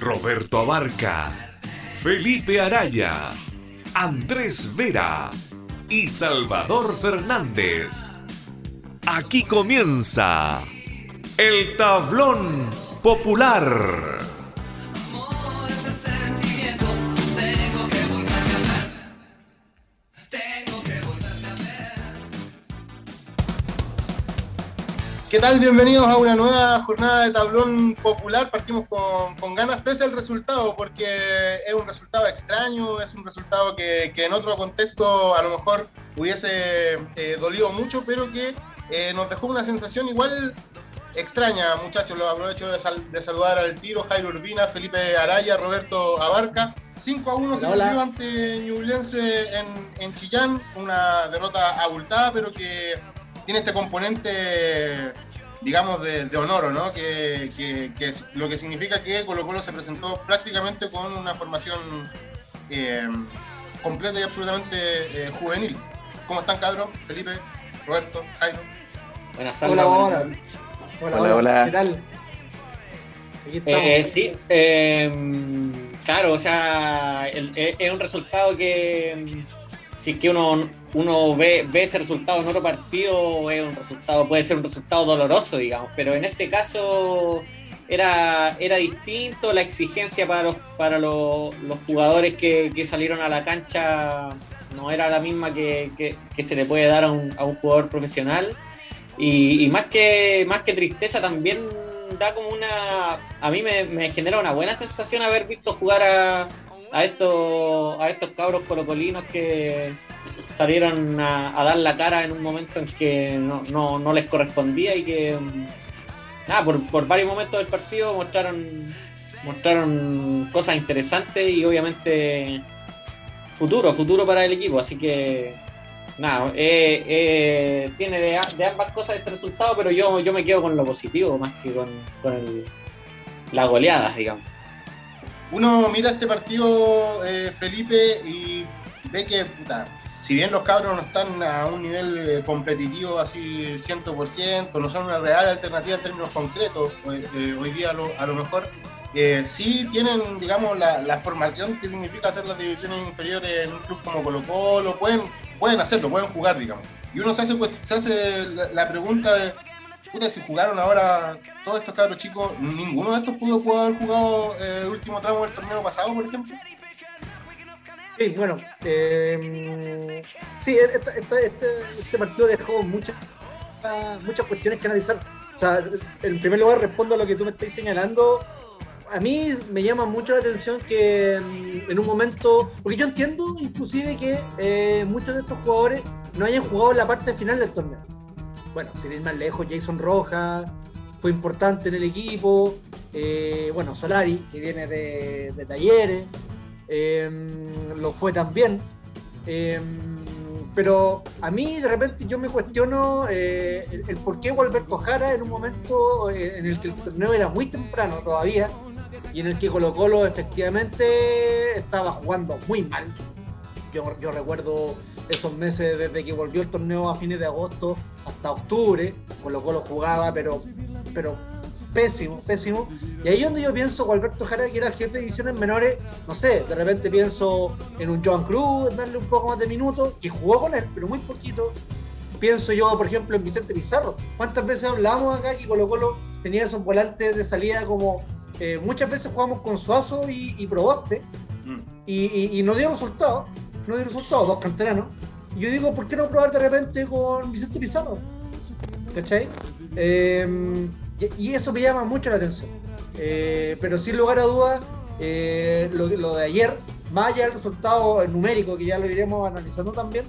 Roberto Abarca, Felipe Araya, Andrés Vera y Salvador Fernández. Aquí comienza el tablón popular. ¿Qué tal? Bienvenidos a una nueva jornada de tablón popular. Partimos con, ganas pese al resultado, porque es un resultado extraño, es un resultado que, en otro contexto a lo mejor hubiese eh, dolido mucho, pero que eh, nos dejó una sensación igual extraña, muchachos. Lo aprovecho de, saludar al tiro, Jairo Urbina, Felipe Araya, Roberto Abarca. 5 a 1 se perdió ante Ñublense en, en Chillán, una derrota abultada, pero que tiene este componente, digamos, de, honor, ¿no? Que, lo que significa que Colo Colo se presentó prácticamente con una formación eh, completa y absolutamente eh, juvenil. ¿Cómo están, Cadro? Felipe, Roberto, Jairo. Buenas tardes. Hola, hola. Hola, hola. ¿Qué tal? Eh, sí, em, claro, o sea, es un resultado que si es que uno, uno ve, ve ese resultado en otro partido, es un resultado, puede ser un resultado doloroso, digamos, pero en este caso era, era distinto, la exigencia para los, para los, jugadores que, salieron a la cancha no era la misma que, se le puede dar a un, jugador profesional. Y, más, que, más que tristeza también da como una... A mí me, me genera una buena sensación haber visto jugar a, a estos, a estos cabros colocolinos que salieron a, dar la cara en un momento en que no, les correspondía y que nada, por, varios momentos del partido mostraron mostraron cosas interesantes y obviamente futuro, futuro para el equipo, así que nada, eh, eh, tiene de, ambas cosas este resultado, pero yo, yo me quedo con lo positivo más que con, con las goleadas, digamos. Uno mira este partido, eh, Felipe, y ve que, puta, si bien los cabros no están a un nivel eh, competitivo así 100%, no son una real alternativa en términos concretos, pues, eh, hoy día a lo, mejor, sí tienen, digamos, la, formación que significa hacer las divisiones inferiores en un club como Colo Colo, pueden, pueden hacerlo, pueden jugar, digamos. Y uno se hace, se hace la pregunta de puta, si jugaron ahora todos estos cabros chicos, ninguno de estos pudo, haber jugado eh, el último tramo del torneo pasado, por ejemplo. Sí, bueno, eh, sí, este, este, este, partido dejó muchas, muchas cuestiones que analizar. O sea, en primer lugar respondo a lo que tú me estás señalando. A mí me llama mucho la atención que mm, en un momento, porque yo entiendo inclusive que eh, muchos de estos jugadores no hayan jugado la parte final del torneo bueno, sin ir más lejos, Jason Rojas fue importante en el equipo. Eh, bueno, Solari, que viene de, talleres, em, lo fue también. Em, pero a mí de repente yo me cuestiono eh, el, por qué Alberto Jara en un momento eh, en el que el torneo era muy temprano todavía y en el que Colo Colo efectivamente estaba jugando muy mal. Yo, yo recuerdo esos meses desde que volvió el torneo a fines de agosto hasta octubre, con lo cual lo jugaba, pero, pero pésimo, pésimo. Y ahí es donde yo pienso con Alberto Jara, que era jefe de ediciones menores, no sé, de repente pienso en un Joan Cruz, darle un poco más de minutos, que jugó con él, pero muy poquito. Pienso yo, por ejemplo, en Vicente Pizarro. ¿Cuántas veces hablamos acá que Colo Colo tenía esos volantes de salida como eh, muchas veces jugamos con Suazo y, y Proboste mm. y, y, no dio resultado, no dio resultado, dos canteranos yo digo, ¿por qué no probar de repente con Vicente Pizarro? ¿Cachai? Em, y, eso me llama mucho la atención. Eh, pero sin lugar a dudas, eh, lo, de ayer, más allá del resultado numérico, que ya lo iremos analizando también,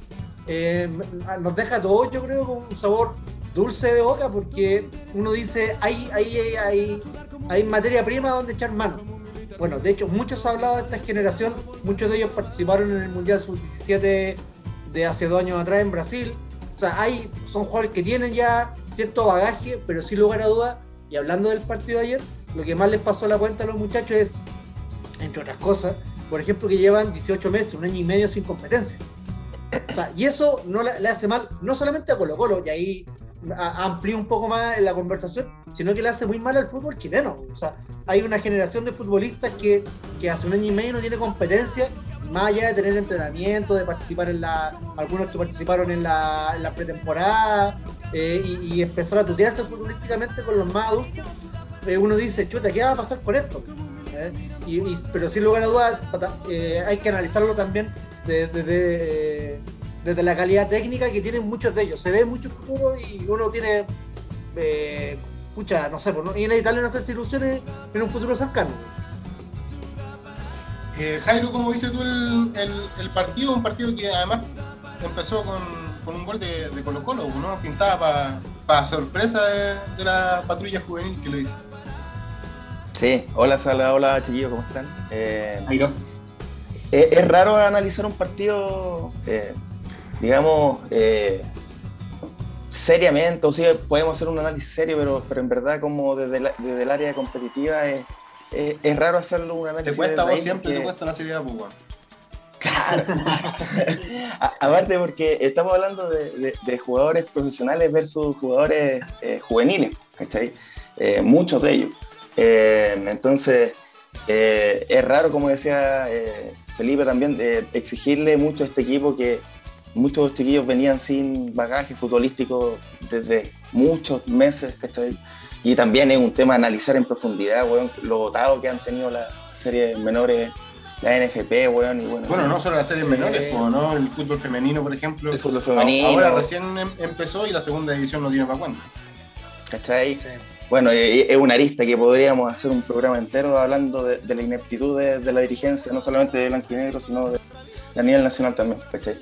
em, nos deja todo, yo creo, con un sabor dulce de boca, porque uno dice, hay, hay, hay, hay materia prima donde echar mano. bueno, de hecho, muchos han hablado de esta generación, muchos de ellos participaron en el Mundial Sub-17 de hace dos años atrás en Brasil. O sea, hay, son jugadores que tienen ya cierto bagaje, pero sin lugar a dudas, y hablando del partido de ayer, lo que más les pasó a la cuenta a los muchachos es, entre otras cosas, por ejemplo, que llevan 18 meses, un año y medio sin competencia. O sea, y eso no le, hace mal, no solamente a Colo Colo, y ahí amplío un poco más la conversación, sino que le hace muy mal al fútbol chileno. O sea, hay una generación de futbolistas que, que hace un año y medio no tiene competencia, más allá de tener entrenamiento, de participar en la, algunos que participaron en la, en la pretemporada eh, y, empezar a tutearse futbolísticamente con los más adultos, eh, uno dice, chuta, ¿qué va a pasar con esto? ¿Eh? Y, pero sin lugar a dudas, hay que analizarlo también desde desde la calidad técnica que tienen muchos de ellos. Se ve mucho futuro y uno tiene, eh, no sé, pues, inevitable no hacerse ilusiones en un futuro cercano. Eh, Jairo, ¿cómo viste tú el, el, partido? Un partido que además empezó con, con un gol de, de, Colo Colo, ¿no? Pintaba para sorpresa de, la patrulla juvenil que le dice. Sí, hola Sala, hola chiquillos, ¿cómo están? Eh, Jairo. Es, raro analizar un partido eh, digamos, eh, seriamente, o sí, podemos hacer un análisis serio, pero, pero en verdad como desde, el área competitiva es, es, raro hacerlo un análisis. Te cuesta vos siempre, te cuesta la seriedad, pues, Claro. Aparte porque estamos hablando de, jugadores profesionales versus jugadores eh, juveniles, ¿cachai? Eh, muchos de ellos. entonces, es raro, como decía Felipe también, exigirle mucho a este equipo que, muchos chiquillos venían sin bagaje futbolístico desde muchos meses, ¿cachai? Y también es un tema analizar en profundidad, weón, lo votado que han tenido las series menores, la NFP, weón, y bueno. Bueno, no solo las series menores, como no, el fútbol femenino, por ejemplo. El fútbol femenino. Ahora recién em, empezó y la segunda división no tiene para cuándo. ¿Cachai? Bueno, es una arista que podríamos hacer un programa entero hablando de, la ineptitud de, la dirigencia, no solamente de blanco y negro, sino de, a nivel nacional también, ¿cachai?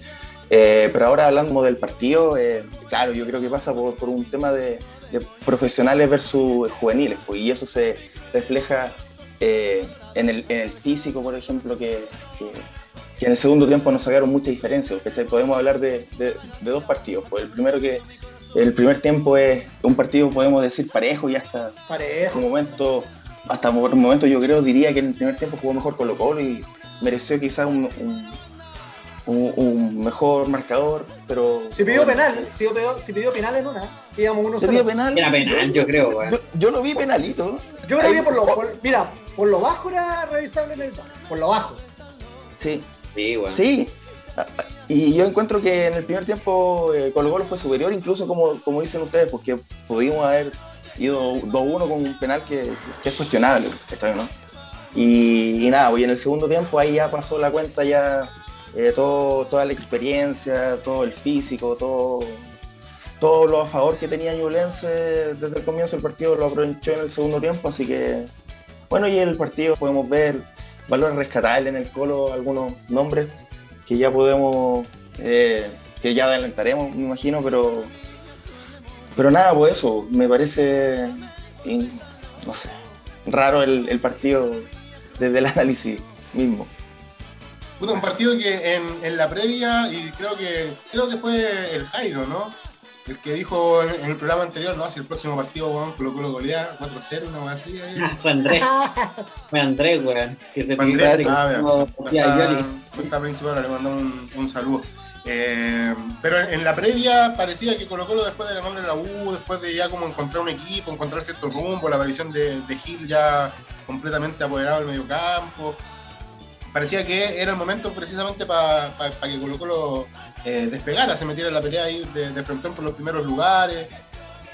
Eh, pero ahora hablando del partido, eh, claro, yo creo que pasa por, un tema de, profesionales versus juveniles, pues, y eso se refleja eh, en, el, físico, por ejemplo, que, en el segundo tiempo nos sacaron mucha diferencia, porque podemos hablar de, dos partidos. Pues el primero que el primer tiempo es un partido, podemos decir, parejo y hasta parejo. un momento, hasta un momento yo creo, diría que en el primer tiempo jugó mejor Colo Colo y mereció quizás un un, mejor marcador, pero. Si pidió penal, si pidió, si pidió penal en una, digamos uno ¿Se pidió penal? Era penal, yo creo, yo, yo, lo vi penalito. Yo lo vi por lo. mira, por lo bajo era revisable en el por lo bajo. Sí. Sí, bueno. Sí. Y yo encuentro que en el primer tiempo eh, Colo Colo fue superior, incluso como, como dicen ustedes, porque pudimos haber ido 2-1 con un penal que, es cuestionable, ¿no? Y, y nada, pues en el segundo tiempo ahí ya pasó la cuenta ya eh, todo, toda la experiencia, todo el físico, todo, todo lo a favor que tenía Ñublense desde el comienzo. Del partido lo aprovechó en el segundo tiempo, así que bueno, y en el partido podemos ver valores rescatables en el colo, algunos nombres que ya podemos, eh, que ya adelantaremos, me imagino, pero pero nada, pues eso, me parece, no sé, raro el partido desde el análisis mismo un partido que en, la previa, y creo que creo que fue el Jairo, ¿no? El que dijo en, el programa anterior, ¿no? Si el próximo partido, weón, Colo Colo golea 4-0, una cosa así. fue Andrés. fue Andrés, weón. Que se Andrés, ah, mira, principal, le mandamos un, saludo. Eh, pero en, la previa parecía que Colo Colo después de ganarle la U, después de ya como encontrar un equipo, encontrar cierto rumbo, la aparición de, de Gil ya completamente apoderado del medio campo, parecía que era el momento precisamente para que Colo Colo eh, despegara, se metiera en la pelea ahí de, de frontón por los primeros lugares.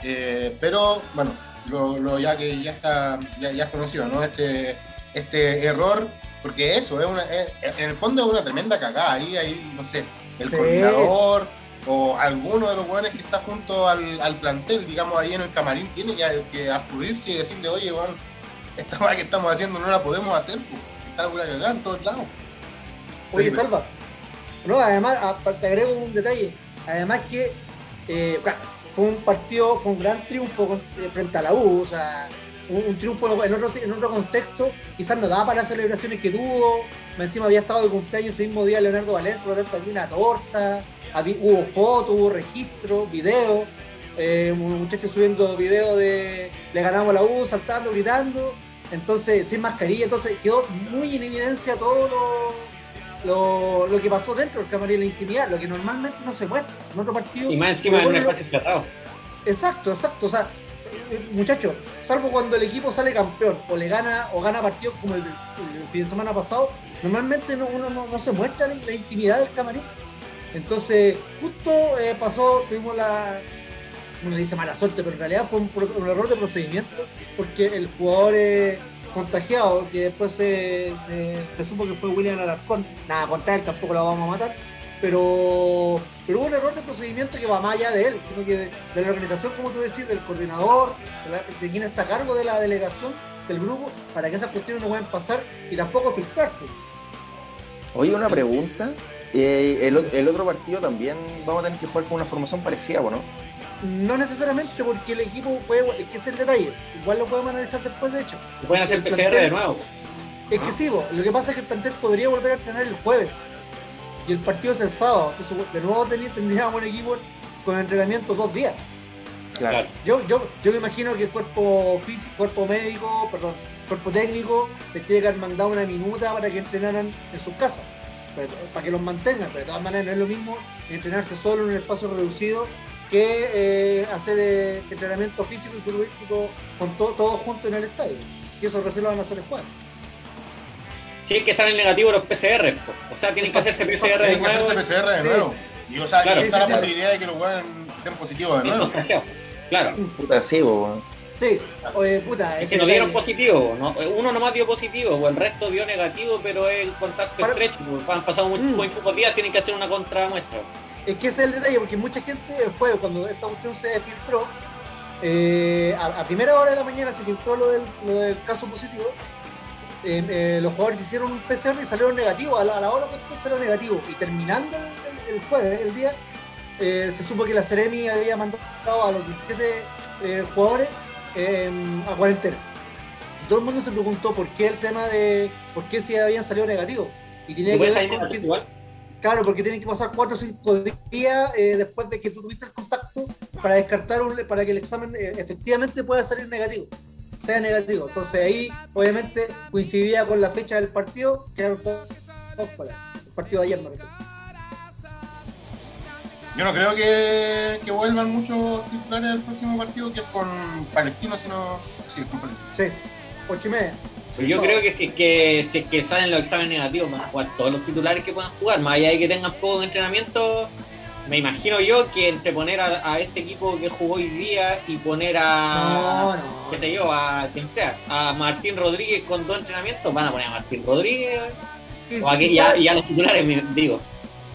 Eh, pero bueno, lo, ya que ya está, ya, ya es conocido, ¿no? Este, este error, porque eso, es una, en el fondo es una tremenda cagada. Ahí, ahí no sé, el coordinador o alguno de los jóvenes que está junto al, plantel, digamos, ahí en el camarín, tiene que, que y decirle, oye, bueno, esta cosa que estamos haciendo no la podemos hacer. Pues está una cagada en todos lados. Oye, Salva. No, además, te agrego un detalle. Además que eh, fue un partido, fue un gran triunfo eh, frente a la U. O sea, un, triunfo en otro, en otro contexto, quizás no daba para las celebraciones que tuvo. Encima había estado de cumpleaños ese mismo día Leonardo Valencia, por lo tanto había una torta, hubo fotos, hubo registro, video. Eh, muchachos subiendo video de le ganamos la U, saltando, gritando. Entonces, sin mascarilla, entonces quedó muy en evidencia todo lo, lo, que pasó dentro del camarín, la intimidad, lo que normalmente no se muestra en otro partido. Y más encima de un espacio cerrado. Exacto, exacto. O sea, muchachos, salvo cuando el equipo sale campeón o le gana o gana partidos como el, fin de semana pasado, normalmente no, uno no, se muestra la, intimidad del camarín. Entonces, justo eh, pasó, tuvimos la, uno dice mala suerte, pero en realidad fue un, error de procedimiento, porque el jugador contagiado, que después se, supo que fue William Alarcón, nada contra él, tampoco lo vamos a matar, pero, pero hubo un error de procedimiento que va más allá de él, sino que de, la organización, como tú decís, del coordinador, de, quien está a cargo de la delegación, del grupo, para que esas cuestiones no puedan pasar y tampoco filtrarse. Oye, una pregunta. Eh, el, el, otro partido también vamos a tener que jugar con una formación parecida, ¿no? No necesariamente porque el equipo puede. Es que es el detalle. Igual lo podemos analizar después, de hecho. Pueden hacer PCR de nuevo. Es que sí, lo que pasa es que el plantel podría volver a entrenar el jueves. Y el partido es el sábado. Entonces, de nuevo tendríamos un equipo con entrenamiento dos días. Claro. Yo, yo, yo me imagino que el cuerpo físico, cuerpo médico, perdón, cuerpo técnico, les tiene que haber mandado una minuta para que entrenaran en sus casas. para que los mantengan, pero de todas maneras no es lo mismo entrenarse solo en un espacio reducido que eh, hacer eh, entrenamiento físico y futbolístico con todo, todos juntos en el estadio. Y eso recién lo van a hacer el jueves. Sí, es que salen negativos los PCR. O sea, tienen que hacerse PCR de nuevo. Tienen que hacerse PCR de nuevo. Y o sea, está la posibilidad de que los jueguen den positivo de nuevo. Claro. Puta, sí, Sí, oye, puta. Es que no dieron positivo, ¿no? uno nomás dio positivo, o el resto dio negativo, pero es el contacto estrecho. Han pasado muchos mm. días, tienen que hacer una contramuestra. Es que ese es el detalle, porque mucha gente el jueves, cuando esta cuestión se filtró, eh, a, primera hora de la mañana se filtró lo del, caso positivo. Eh, los jugadores hicieron un PCR y salieron negativos. A la, hora después salieron negativos. Y terminando el, jueves, el día, eh, se supo que la Ceremi había mandado a los 17 jugadores a cuarentena. Y todo el mundo se preguntó por qué el tema de por qué si habían salido negativos. Y tenía que ver con que, Claro, porque tienen que pasar 4 o 5 días eh, después de que tú tuviste el contacto para descartar un, para que el examen eh, efectivamente pueda salir negativo, sea negativo. Entonces ahí, obviamente, coincidía con la fecha del partido, quedaron todos fuera. El partido de ayer, no Yo no creo que, que, vuelvan muchos titulares al próximo partido, que es con Palestino, sino. Sí, con Palestino. Sí, 8 y media. Yo creo que, que, si que salen los exámenes negativos van a jugar todos los titulares que puedan jugar, más allá de que tengan poco de entrenamiento, me imagino yo que entre poner a, este equipo que jugó hoy día y poner a, qué sé yo, a quien sea, a Martín Rodríguez con dos entrenamientos, van a poner a Martín Rodríguez, o aquí ya, ya, los titulares, digo,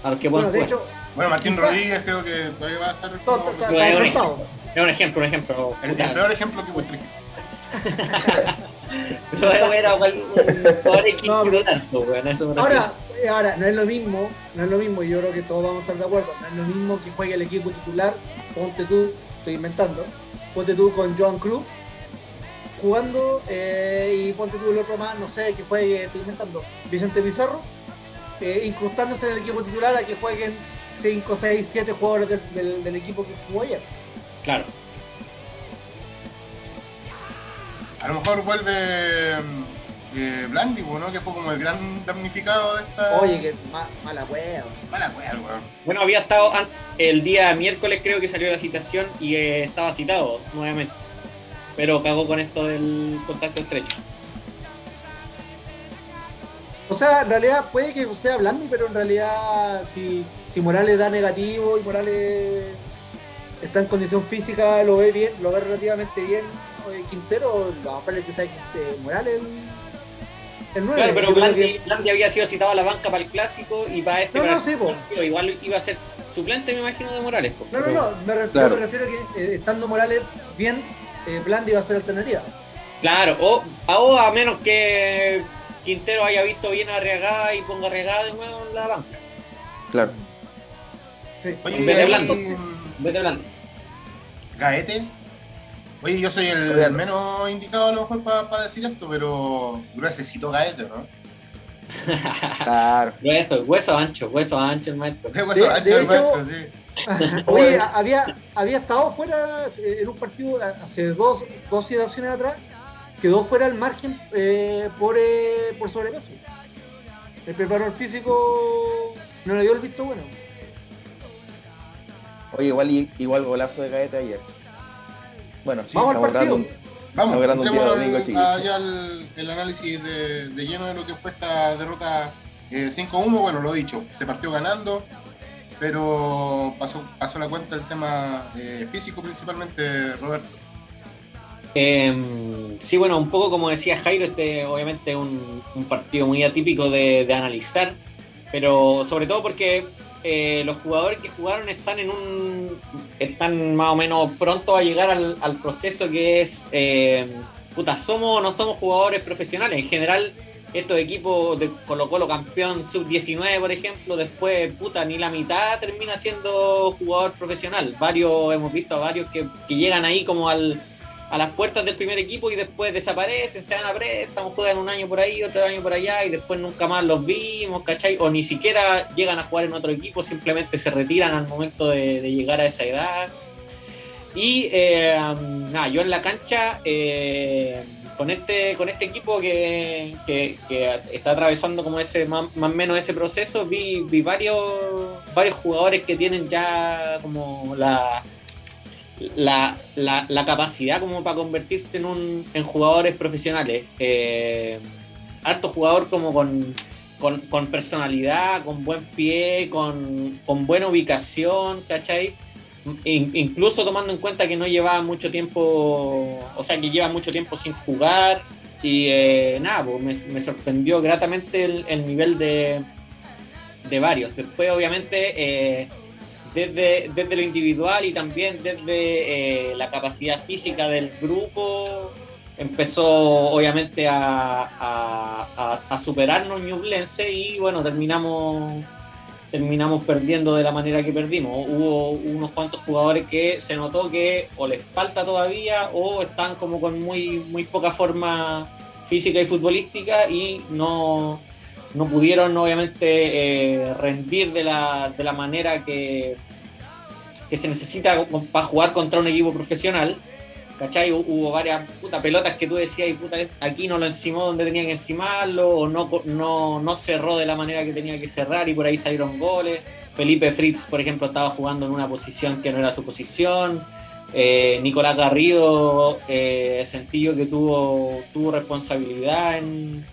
a los que puedan bueno, jugar. bueno, Martín Rodríguez creo que todavía va a estar... Todo, es, un ejemplo, un ejemplo. El, peor ejemplo que vuestro equipo. ahora, ahora, no es lo mismo, no es lo mismo, y yo creo que todos vamos a estar de acuerdo, no es lo mismo que juegue el equipo titular, ponte tú, estoy inventando, ponte tú con Joan Cruz jugando eh, y ponte tú el otro más, no sé, que juegue, estoy inventando, Vicente Pizarro, eh, incrustándose en el equipo titular a que jueguen 5, 6, 7 jugadores del, del equipo que jugó ayer. Claro. A lo mejor vuelve eh, Blandi, ¿no? Que fue como el gran damnificado de esta. Oye, que mala wea. Mala wea, weón. Bueno, había estado el día miércoles, creo que salió la citación y eh, estaba citado nuevamente. Pero cagó con esto del contacto estrecho. O sea, en realidad puede que sea Blandi, pero en realidad si, si Morales da negativo y Morales está en condición física, lo ve bien, lo ve relativamente bien Quintero, vamos a que sea Morales el, 9. Claro, pero Blandi, había sido citado a la banca para el clásico y para este. No, no, sí, Igual iba a ser suplente, me imagino, de Morales. no, no, no, me, refiero, me refiero a que eh, estando Morales bien, eh, Blandi va a ser alternativa. Claro, o, o a menos que Quintero haya visto bien Arriagada y ponga Arriagada de nuevo en la banca. Claro. Sí. en vez de Blando. En vez de Blando. Gaete Oye, yo soy el, menos indicado a lo mejor para decir esto, pero necesito gaete, ¿no? claro. Hueso, hueso ancho, hueso ancho el maestro. hueso ancho el maestro, sí. Oye, había, había estado fuera eh, en un partido hace dos, dos situaciones atrás, quedó fuera el margen eh, por, eh, por sobrepeso. El preparador físico no le dio el visto bueno. Oye, igual, igual golazo de Gaeta ayer. Bueno, sí, vamos al partido. vamos, entremos allá el, análisis de, lleno de lo que fue esta derrota 5-1. Eh, bueno, lo he dicho, se partió ganando, pero pasó, pasó la cuenta el tema eh, físico principalmente, Roberto. Em, sí, bueno, un poco como decía Jairo, este obviamente un, un partido muy atípico de, de analizar, pero sobre todo porque eh, los jugadores que jugaron están en un están más o menos prontos a llegar al, proceso que es eh, puta somos no somos jugadores profesionales. En general estos equipos de Colo Colo campeón sub 19 por ejemplo después puta ni la mitad termina siendo jugador profesional. Varios hemos visto a varios que llegan ahí como al a las puertas del primer equipo y después desaparecen, se van a préstamos, juegan un año por ahí, otro año por allá y después nunca más los vimos, ¿cachai? O ni siquiera llegan a jugar en otro equipo, simplemente se retiran al momento de, llegar a esa edad. Y eh, nada, yo en la cancha, eh, con, este, con este equipo que, está atravesando como ese más, o menos ese proceso, vi, vi varios, varios jugadores que tienen ya como la la, la, capacidad como para convertirse en, un, en jugadores profesionales. Eh, harto jugador como con, con, personalidad, con buen pie, con, buena ubicación, ¿cachai? incluso tomando en cuenta que no lleva mucho tiempo, o sea, que lleva mucho tiempo sin jugar. Y eh, nada, pues, me, sorprendió gratamente el, nivel de, de varios. Después, obviamente, eh, desde, desde lo individual y también desde eh, la capacidad física del grupo, empezó obviamente a, a, a, superarnos Ñublense y bueno, terminamos terminamos perdiendo de la manera que perdimos. Hubo unos cuantos jugadores que se notó que o les falta todavía o están como con muy, muy poca forma física y futbolística y no, no pudieron obviamente eh, rendir de la, de la manera que, que se necesita para jugar contra un equipo profesional. ¿Cachai? Hubo varias putas pelotas que tú decías, puta, aquí no lo encimó donde tenía que encimarlo, o no, no, no cerró de la manera que tenía que cerrar y por ahí salieron goles. Felipe Fritz, por ejemplo, estaba jugando en una posición que no era su posición. Eh, Nicolás Garrido, eh, Sentillo que tuvo, tuvo responsabilidad en,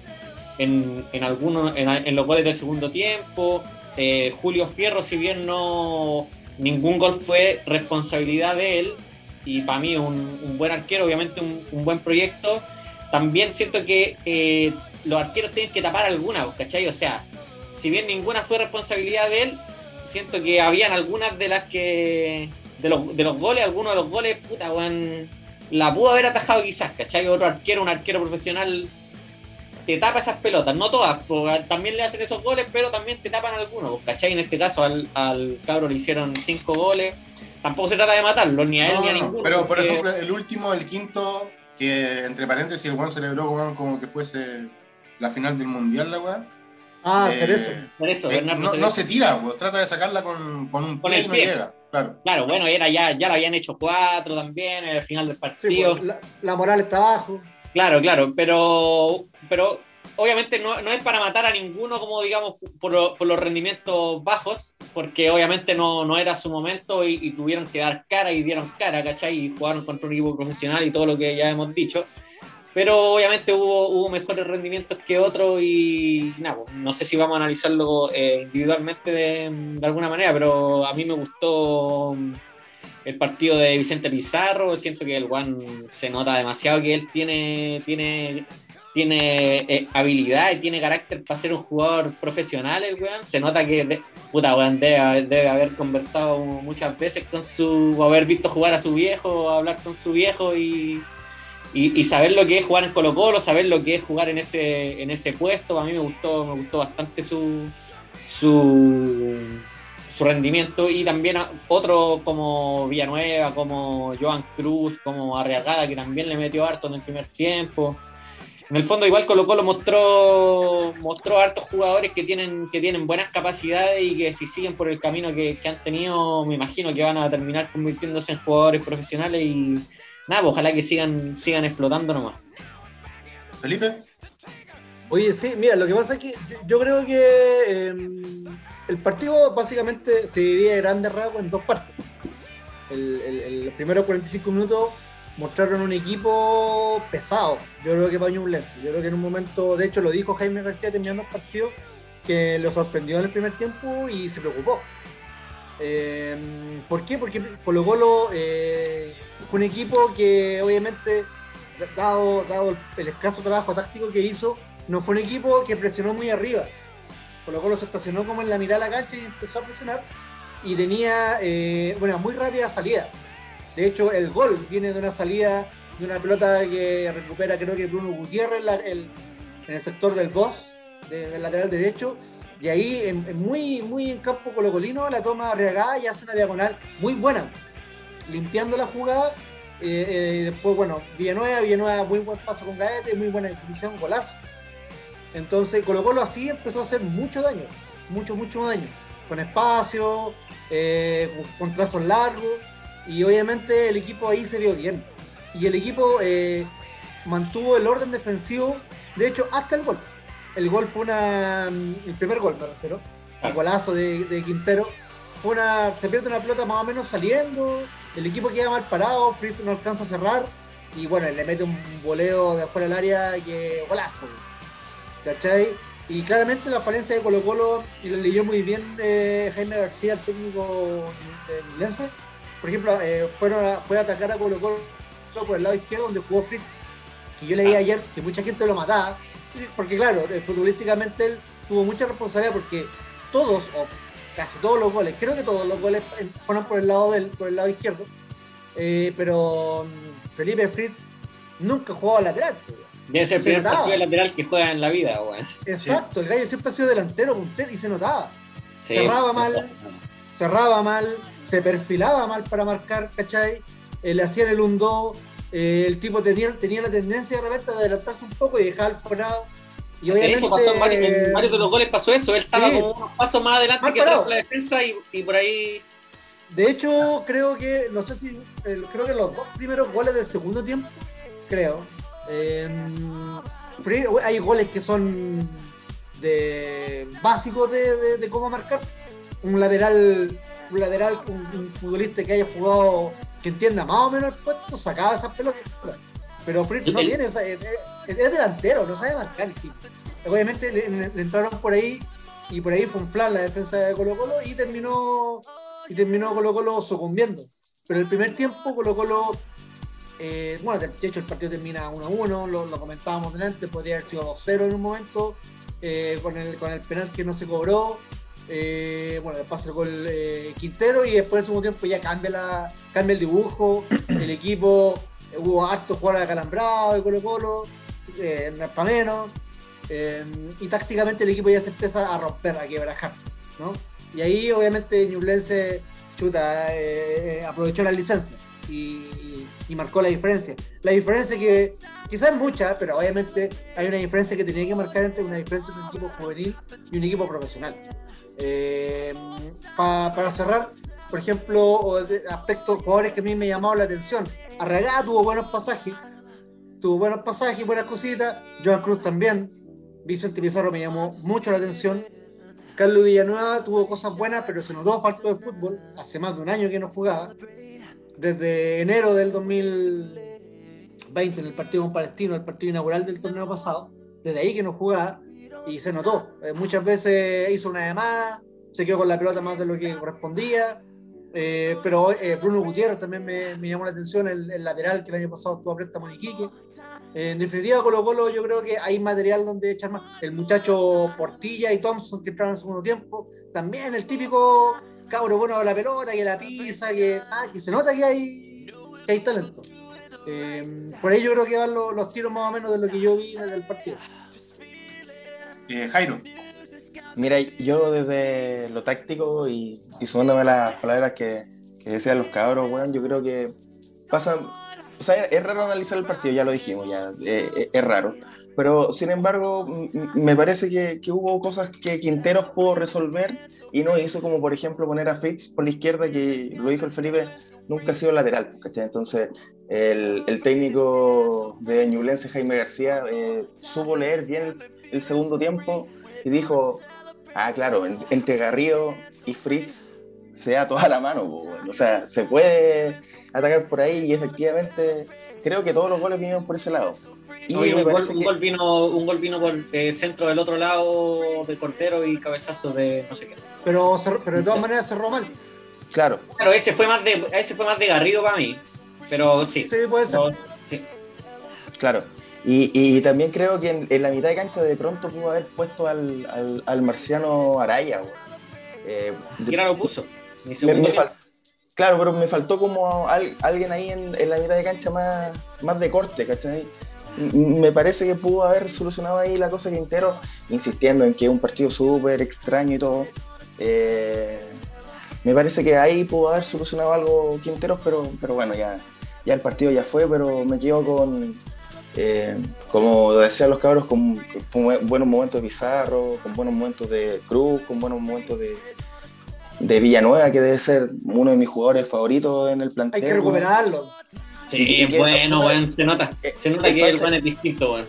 en, algunos, en, los goles del segundo tiempo. Eh, Julio Fierro, si bien no ningún gol fue responsabilidad de él, y para mí un, buen arquero, obviamente un, buen proyecto, también siento que eh, los arqueros tienen que tapar alguna, ¿cachai? O sea, si bien ninguna fue responsabilidad de él, siento que habían algunas de las que, de los, de los goles, algunos de los goles, puta, la pudo haber atajado quizás, ¿cachai? Otro arquero, un arquero profesional te tapa esas pelotas, no todas, también le hacen esos goles, pero también te tapan algunos, ¿cachai? En este caso al, al cabro le hicieron cinco goles, tampoco se trata de matarlo, ni a él ni a ninguno. Pero por ejemplo, el último, el quinto, que entre paréntesis el Juan celebró como, que fuese la final del mundial, la weá. Ah, hacer eso. Eh, no, se tira, pues, trata de sacarla con, con un pie y no llega. Claro. claro, bueno, era ya, ya la habían hecho cuatro también en el final del partido. Pues, la, la, moral está abajo. Claro, claro, pero, pero obviamente no, es para matar a ninguno, como digamos, por, los rendimientos bajos, porque obviamente no, era su momento y, tuvieron que dar cara y dieron cara, ¿cachai? Y jugaron contra un equipo profesional y todo lo que ya hemos dicho. Pero obviamente hubo, hubo mejores rendimientos que otros y nada, pues, no sé si vamos a analizarlo eh, individualmente de, de, alguna manera, pero a mí me gustó el partido de Vicente Pizarro, siento que el Juan se nota demasiado que él tiene, tiene, tiene eh, habilidad y tiene carácter para ser un jugador profesional, el weón. Se nota que, puta, weón, debe, haber conversado muchas veces con su, haber visto jugar a su viejo, hablar con su viejo y, y, saber lo que es jugar en Colo Colo, saber lo que es jugar en ese, en ese puesto. A mí me gustó, me gustó bastante su, su su rendimiento y también otro como Villanueva, como Joan Cruz, como Arriagada, que también le metió harto en el primer tiempo. En el fondo igual Colo Colo mostró, mostró hartos jugadores que tienen, que tienen buenas capacidades y que si siguen por el camino que, han tenido, me imagino que van a terminar convirtiéndose en jugadores profesionales y nada, pues, ojalá que sigan, sigan explotando nomás. Felipe. Oye, sí, mira, lo que pasa es que yo, creo que em, el partido básicamente se dividía de grandes rasgos en dos partes. El, el, primero 45 minutos mostraron un equipo pesado. Yo creo que para Ñublense. Yo creo que en un momento, de hecho lo dijo Jaime García terminando el partido, que lo sorprendió en el primer tiempo y se preocupó. Em, ¿Por qué? Porque Colo Colo eh, fue un equipo que obviamente, dado, dado el escaso trabajo táctico que hizo, no fue un equipo que presionó muy arriba. Colo Colo se estacionó como en la mitad de la cancha y empezó a presionar. Y tenía eh, una muy rápida salida. De hecho, el gol viene de una salida de una pelota que recupera, creo que Bruno Gutiérrez en el sector del boss, del lateral derecho. Y ahí, muy, muy en campo colocolino, la toma arriagada y hace una diagonal muy buena, limpiando la jugada. Eh, eh, después, bueno, Villanueva, Villanueva, muy buen paso con Gaete, muy buena definición, golazo. Entonces Colo Colo así empezó a hacer mucho daño, mucho, mucho daño, con espacio, eh, con trazos largos, y obviamente el equipo ahí se vio bien. Y el equipo eh, mantuvo el orden defensivo, de hecho, hasta el gol. El gol fue una. El primer gol, me refiero. El golazo de, Quintero. Fue una, se pierde una pelota más o menos saliendo. El equipo queda mal parado. Fritz no alcanza a cerrar. Y bueno, le mete un voleo de afuera del área que golazo. ¿cachai? Y claramente la falencia de Colo Colo, y lo leyó muy bien eh, Jaime García, el técnico de Lense, por ejemplo, eh, fueron fue a atacar a Colo Colo por el lado izquierdo donde jugó Fritz, que yo leí ah. ayer que mucha gente lo mataba, porque claro, eh, futbolísticamente él tuvo mucha responsabilidad porque todos, o casi todos los goles, creo que todos los goles fueron por el lado del, por el lado izquierdo, pero mm, Felipe Fritz nunca jugó a lateral. Pues, Debe ser el primer partido lateral que juega en la vida, güey. Exacto, el gallo siempre ha sido delantero, puntero, y se notaba. cerraba mal, cerraba mal, se perfilaba mal para marcar, ¿cachai? Eh, le hacían el 1-2, eh, el tipo tenía, tenía la tendencia de repente de adelantarse un poco y dejar el forado. Y obviamente, eso pasó en, varios, de los goles pasó eso, él estaba como unos pasos más adelante que la defensa y, y, por ahí... De hecho, creo que, no sé si, creo que los dos primeros goles del segundo tiempo, creo, Em, hay goles que son de básicos de, cómo marcar. Un lateral, un lateral, un, futbolista que haya jugado, que entienda más o menos el puesto, sacaba esas pelotas. Pero Fritz no tiene, es, es, delantero, no sabe marcar. Obviamente le, entraron por ahí y por ahí fue un flan la defensa de Colo Colo y terminó y terminó Colo Colo sucumbiendo. Pero el primer tiempo Colo Colo eh, bueno, de hecho el partido termina 1-1, lo, lo, comentábamos delante, podría haber sido 2-0 en un momento, eh, con, el, con el penal que no se cobró. Eh, bueno, pasa el gol Quintero y después en segundo tiempo ya cambia, la, cambia el dibujo, el equipo, hubo harto jugar a calambrado de Colo Colo, para menos, y tácticamente el equipo ya se empieza a romper, a quebrajar, ¿no? Y ahí obviamente Ñublense chuta, aprovechó la licencia y, marcó la diferencia. La diferencia que quizás es mucha, pero obviamente hay una diferencia que tenía que marcar entre una diferencia de un equipo juvenil y un equipo profesional. Eh, para cerrar, por ejemplo, aspectos jugadores que a mí me llamaron la atención. Arragada tuvo buenos pasajes, tuvo buenos pasajes, buenas cositas. Joan Cruz también. Vicente Pizarro me llamó mucho la atención. Carlos Villanueva tuvo cosas buenas, pero se notó falta de fútbol. Hace más de un año que no jugaba desde enero del 2020 en el partido con Palestino, el partido inaugural del torneo pasado, desde ahí que no jugaba y se notó. Eh, muchas veces hizo una llamada, se quedó con la pelota más de lo que correspondía. Eh, pero eh, Bruno Gutiérrez también me, llamó la atención, el, lateral que el año pasado estuvo a préstamo en Iquique. en definitiva, Colo Colo yo creo que hay material donde echar más. El muchacho Portilla y Thompson que entraron en el segundo tiempo, también el típico cabro bueno la pelota, que la pisa, que, ah, se nota que hay, que hay talento. Eh, por ahí yo creo que van los, tiros más o menos de lo que yo vi en el partido. Eh, Jairo. Mira, yo desde lo táctico y, y sumándome a las palabras que, que decían los cabros, weón, yo creo que pasa. O sea, es raro analizar el partido, ya lo dijimos, ya, eh, eh, es raro. Pero sin embargo, me parece que, que, hubo cosas que Quinteros pudo resolver y no hizo, como por ejemplo poner a Fritz por la izquierda, que lo dijo el Felipe, nunca ha sido lateral. ¿cachai? Entonces, el, el, técnico de Ñublense, Jaime García, eh, supo leer bien el, segundo tiempo y dijo: Ah, claro, entre Garrido y Fritz se da toda la mano, o sea, se puede atacar por ahí y efectivamente creo que todos los goles vinieron por ese lado. Y Oye, un, gol, un, gol, vino, un gol vino por eh, centro del otro lado de portero y cabezazo de no sé qué. Pero, pero de todas maneras cerró mal. Claro. Claro, ese fue más de, ese fue más de Garrido para mí. Pero sí. Sí, puede ser. Pero, sí. Claro. Y, y, también creo que en, en, la mitad de cancha de pronto pudo haber puesto al, al, al marciano Araya. Eh, ¿Quién lo puso? Me, me claro, pero me faltó como al, alguien ahí en, en, la mitad de cancha más, más de corte, ¿cachai? Me parece que pudo haber solucionado ahí la cosa Quintero, insistiendo en que es un partido súper extraño y todo. Eh, me parece que ahí pudo haber solucionado algo Quinteros, pero, pero bueno, ya, ya el partido ya fue, pero me quedo con, eh, como decían los cabros, con, con, buenos momentos de Pizarro, con buenos momentos de Cruz, con buenos momentos de, de Villanueva, que debe ser uno de mis jugadores favoritos en el plantel. Hay que recuperarlo. Sí, bueno, bueno, se nota, se nota el, que el, el es distinto, bueno.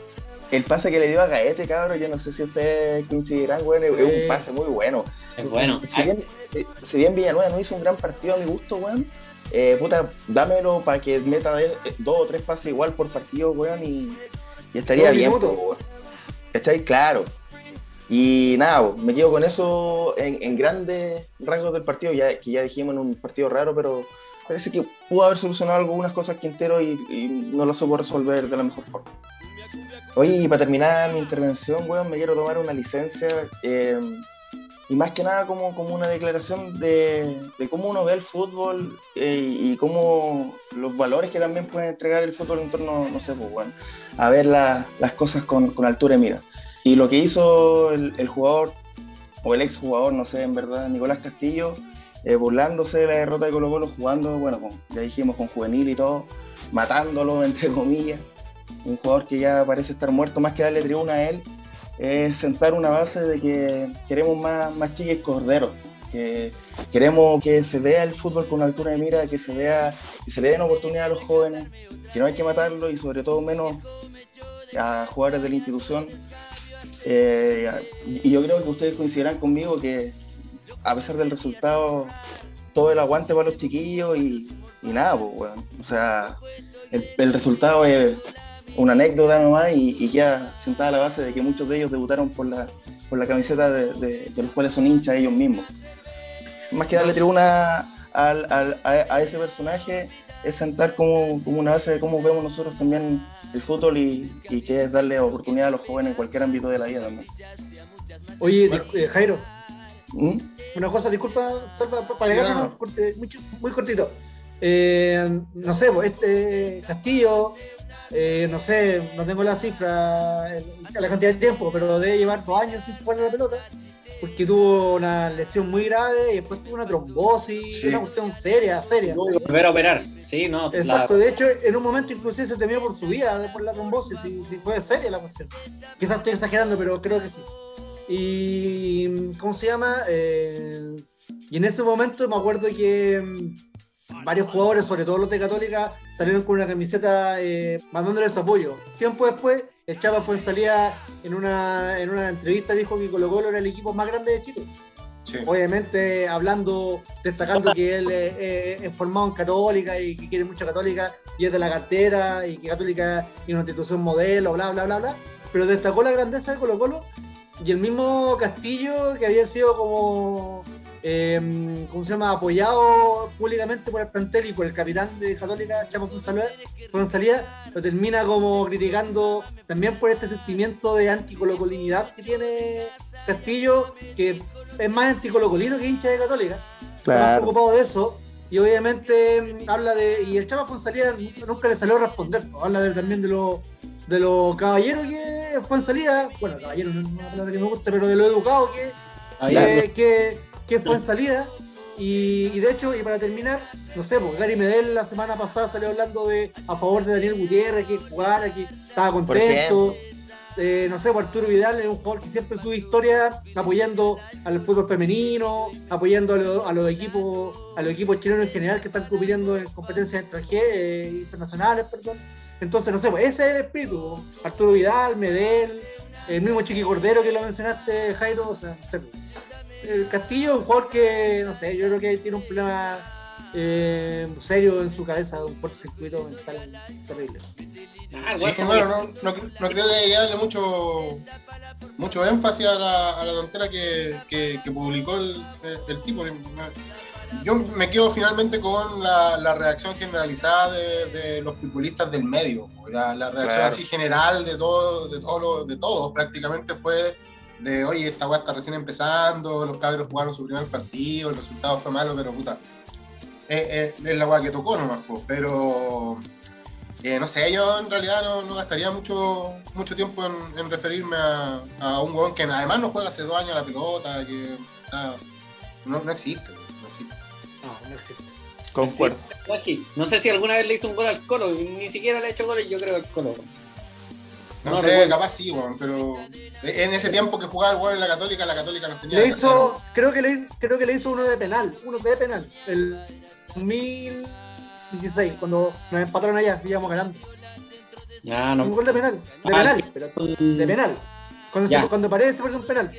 El pase que le dio a Gaete, cabrón, yo no sé si ustedes coincidirán, weón, es un pase muy bueno. Es bueno. Si bien, eh, si bien Villanueva no hizo un gran partido a mi gusto, weón, eh, puta, dámelo para que meta dos o tres pases igual por partido, weón, y, y estaría bien, weón. ¿Cachai? Claro. Y nada, me quedo con eso en, en, grandes rasgos del partido, ya, que ya dijimos en un partido raro, pero parece que pudo haber solucionado algunas cosas Quintero y, y no lo supo resolver de la mejor forma. Oye, y para terminar mi intervención, weón, me quiero tomar una licencia. Eh, y más que nada como, como una declaración de, de cómo uno ve el fútbol eh, y cómo los valores que también puede entregar el fútbol en torno, no sé, pues, bueno, a ver la, las cosas con, con, altura de mira. Y lo que hizo el, jugador, o el ex jugador, no sé, en verdad, Nicolás Castillo, eh, burlándose de la derrota de Colo Colo, jugando, bueno, con, ya dijimos, con juvenil y todo, matándolo, entre comillas. Un jugador que ya parece estar muerto, más que darle tribuna a él, es sentar una base de que queremos más, más chiques corderos, que queremos que se vea el fútbol con altura de mira, que se vea, que se le den oportunidad a los jóvenes, que no hay que matarlo y sobre todo menos a jugadores de la institución. Eh, y yo creo que ustedes coincidirán conmigo que a pesar del resultado, todo el aguante para los chiquillos y, y nada, pues, bueno, o sea, el, el resultado es una anécdota nomás y, y, queda sentada la base de que muchos de ellos debutaron por la, por la camiseta de, de, de los cuales son hinchas ellos mismos. Más que darle tribuna al, al, a, a, ese personaje es sentar como, como, una base de cómo vemos nosotros también el fútbol y, y, que es darle oportunidad a los jóvenes en cualquier ámbito de la vida también. Oye, eh, Jairo, ¿Mm? una cosa, disculpa, Salva, para sí, llegar no. muy, muy cortito. Eh, no sé, este Castillo eh, no sé, no tengo la cifra, la cantidad de tiempo, pero debe llevar dos años sin jugar la pelota, porque tuvo una lesión muy grave y después tuvo una trombosis, sí. una cuestión seria, seria. Volver a operar, sí, no. Exacto, la... de hecho, en un momento inclusive se temió por su vida por la trombosis, si, si fue seria la cuestión. Quizás estoy exagerando, pero creo que sí. Y, ¿cómo se llama? Eh, y en ese momento me acuerdo que varios jugadores, sobre todo los de Católica, salieron con una camiseta eh, mandándoles apoyo. Tiempo después, el Chapa fue salía en una, en una entrevista, dijo que Colo Colo era el equipo más grande de Chile. Sí. Obviamente hablando, destacando que él eh, es formado en Católica y que quiere mucho Católica y es de la cartera y que Católica es una institución modelo, bla, bla, bla, bla. Pero destacó la grandeza de Colo Colo y el mismo Castillo, que había sido como eh, ¿cómo se llama? apoyado públicamente por el plantel y por el capitán de Católica, Chapa Fonsalía, lo termina como criticando también por este sentimiento de anticolocolinidad que tiene Castillo, que es más anticolocolino que hincha de Católica. Claro. Está preocupado de eso. Y obviamente habla de. Y el Chapa Fonsalía nunca le salió a responder. Habla de, también de los de lo caballeros que fue en salida, bueno, caballero no es una palabra que me gusta, pero de lo educado que que, que, fue en salida. Y, de hecho, y para terminar, no sé, pues Gary Medel la semana pasada salió hablando de a favor de Daniel Gutiérrez, que jugara, que estaba contento. Eh, no sé, pues Arturo Vidal es un jugador que siempre su historia apoyando al fútbol femenino, apoyando a, los equipos, a los equipos chilenos en general que están compitiendo en competencias extranjeras, eh, internacionales, perdón. Entonces, no sé, pues ese es el espíritu. Arturo Vidal, Medel, el mismo Chiqui Cordero que lo mencionaste, Jairo, o sea, no sé, el Castillo es un jugador que, no sé, yo creo que tiene un problema eh, serio en su cabeza, un cortocircuito mental terrible. Ah, sí, bueno, no, no, creo que haya que darle mucho, mucho énfasis a la, a la tontera que, que, publicó el, el, tipo. Yo me quedo finalmente con la, la reacción generalizada de, de, los futbolistas del medio. La, la reacción así general de, todo, de, todo de todos prácticamente fue de, oye, esta weá está recién empezando, los cabros jugaron su primer partido, el resultado fue malo, pero puta, es, la weá que tocó nomás, pero eh, no sé, yo en realidad no, gastaría mucho, mucho tiempo en, referirme a, un weón que además no juega hace dos años la pelota, que no, no, existe, no existe. No, no existe. Concuerdo. No sé si alguna vez le hizo un gol al Colo, ni siquiera le ha hecho goles, yo creo al Colo. No, sé, capaz sí, weón, pero en ese tiempo que jugaba el weón en la Católica, la Católica no tenía. Le hizo, creo que le, creo que le hizo uno de penal, uno de penal. El 2016, cuando nos empataron allá, íbamos ganando. Ya, no. Un gol de penal, de ah, penal, pero de penal. Cuando, se, cuando parece un penal.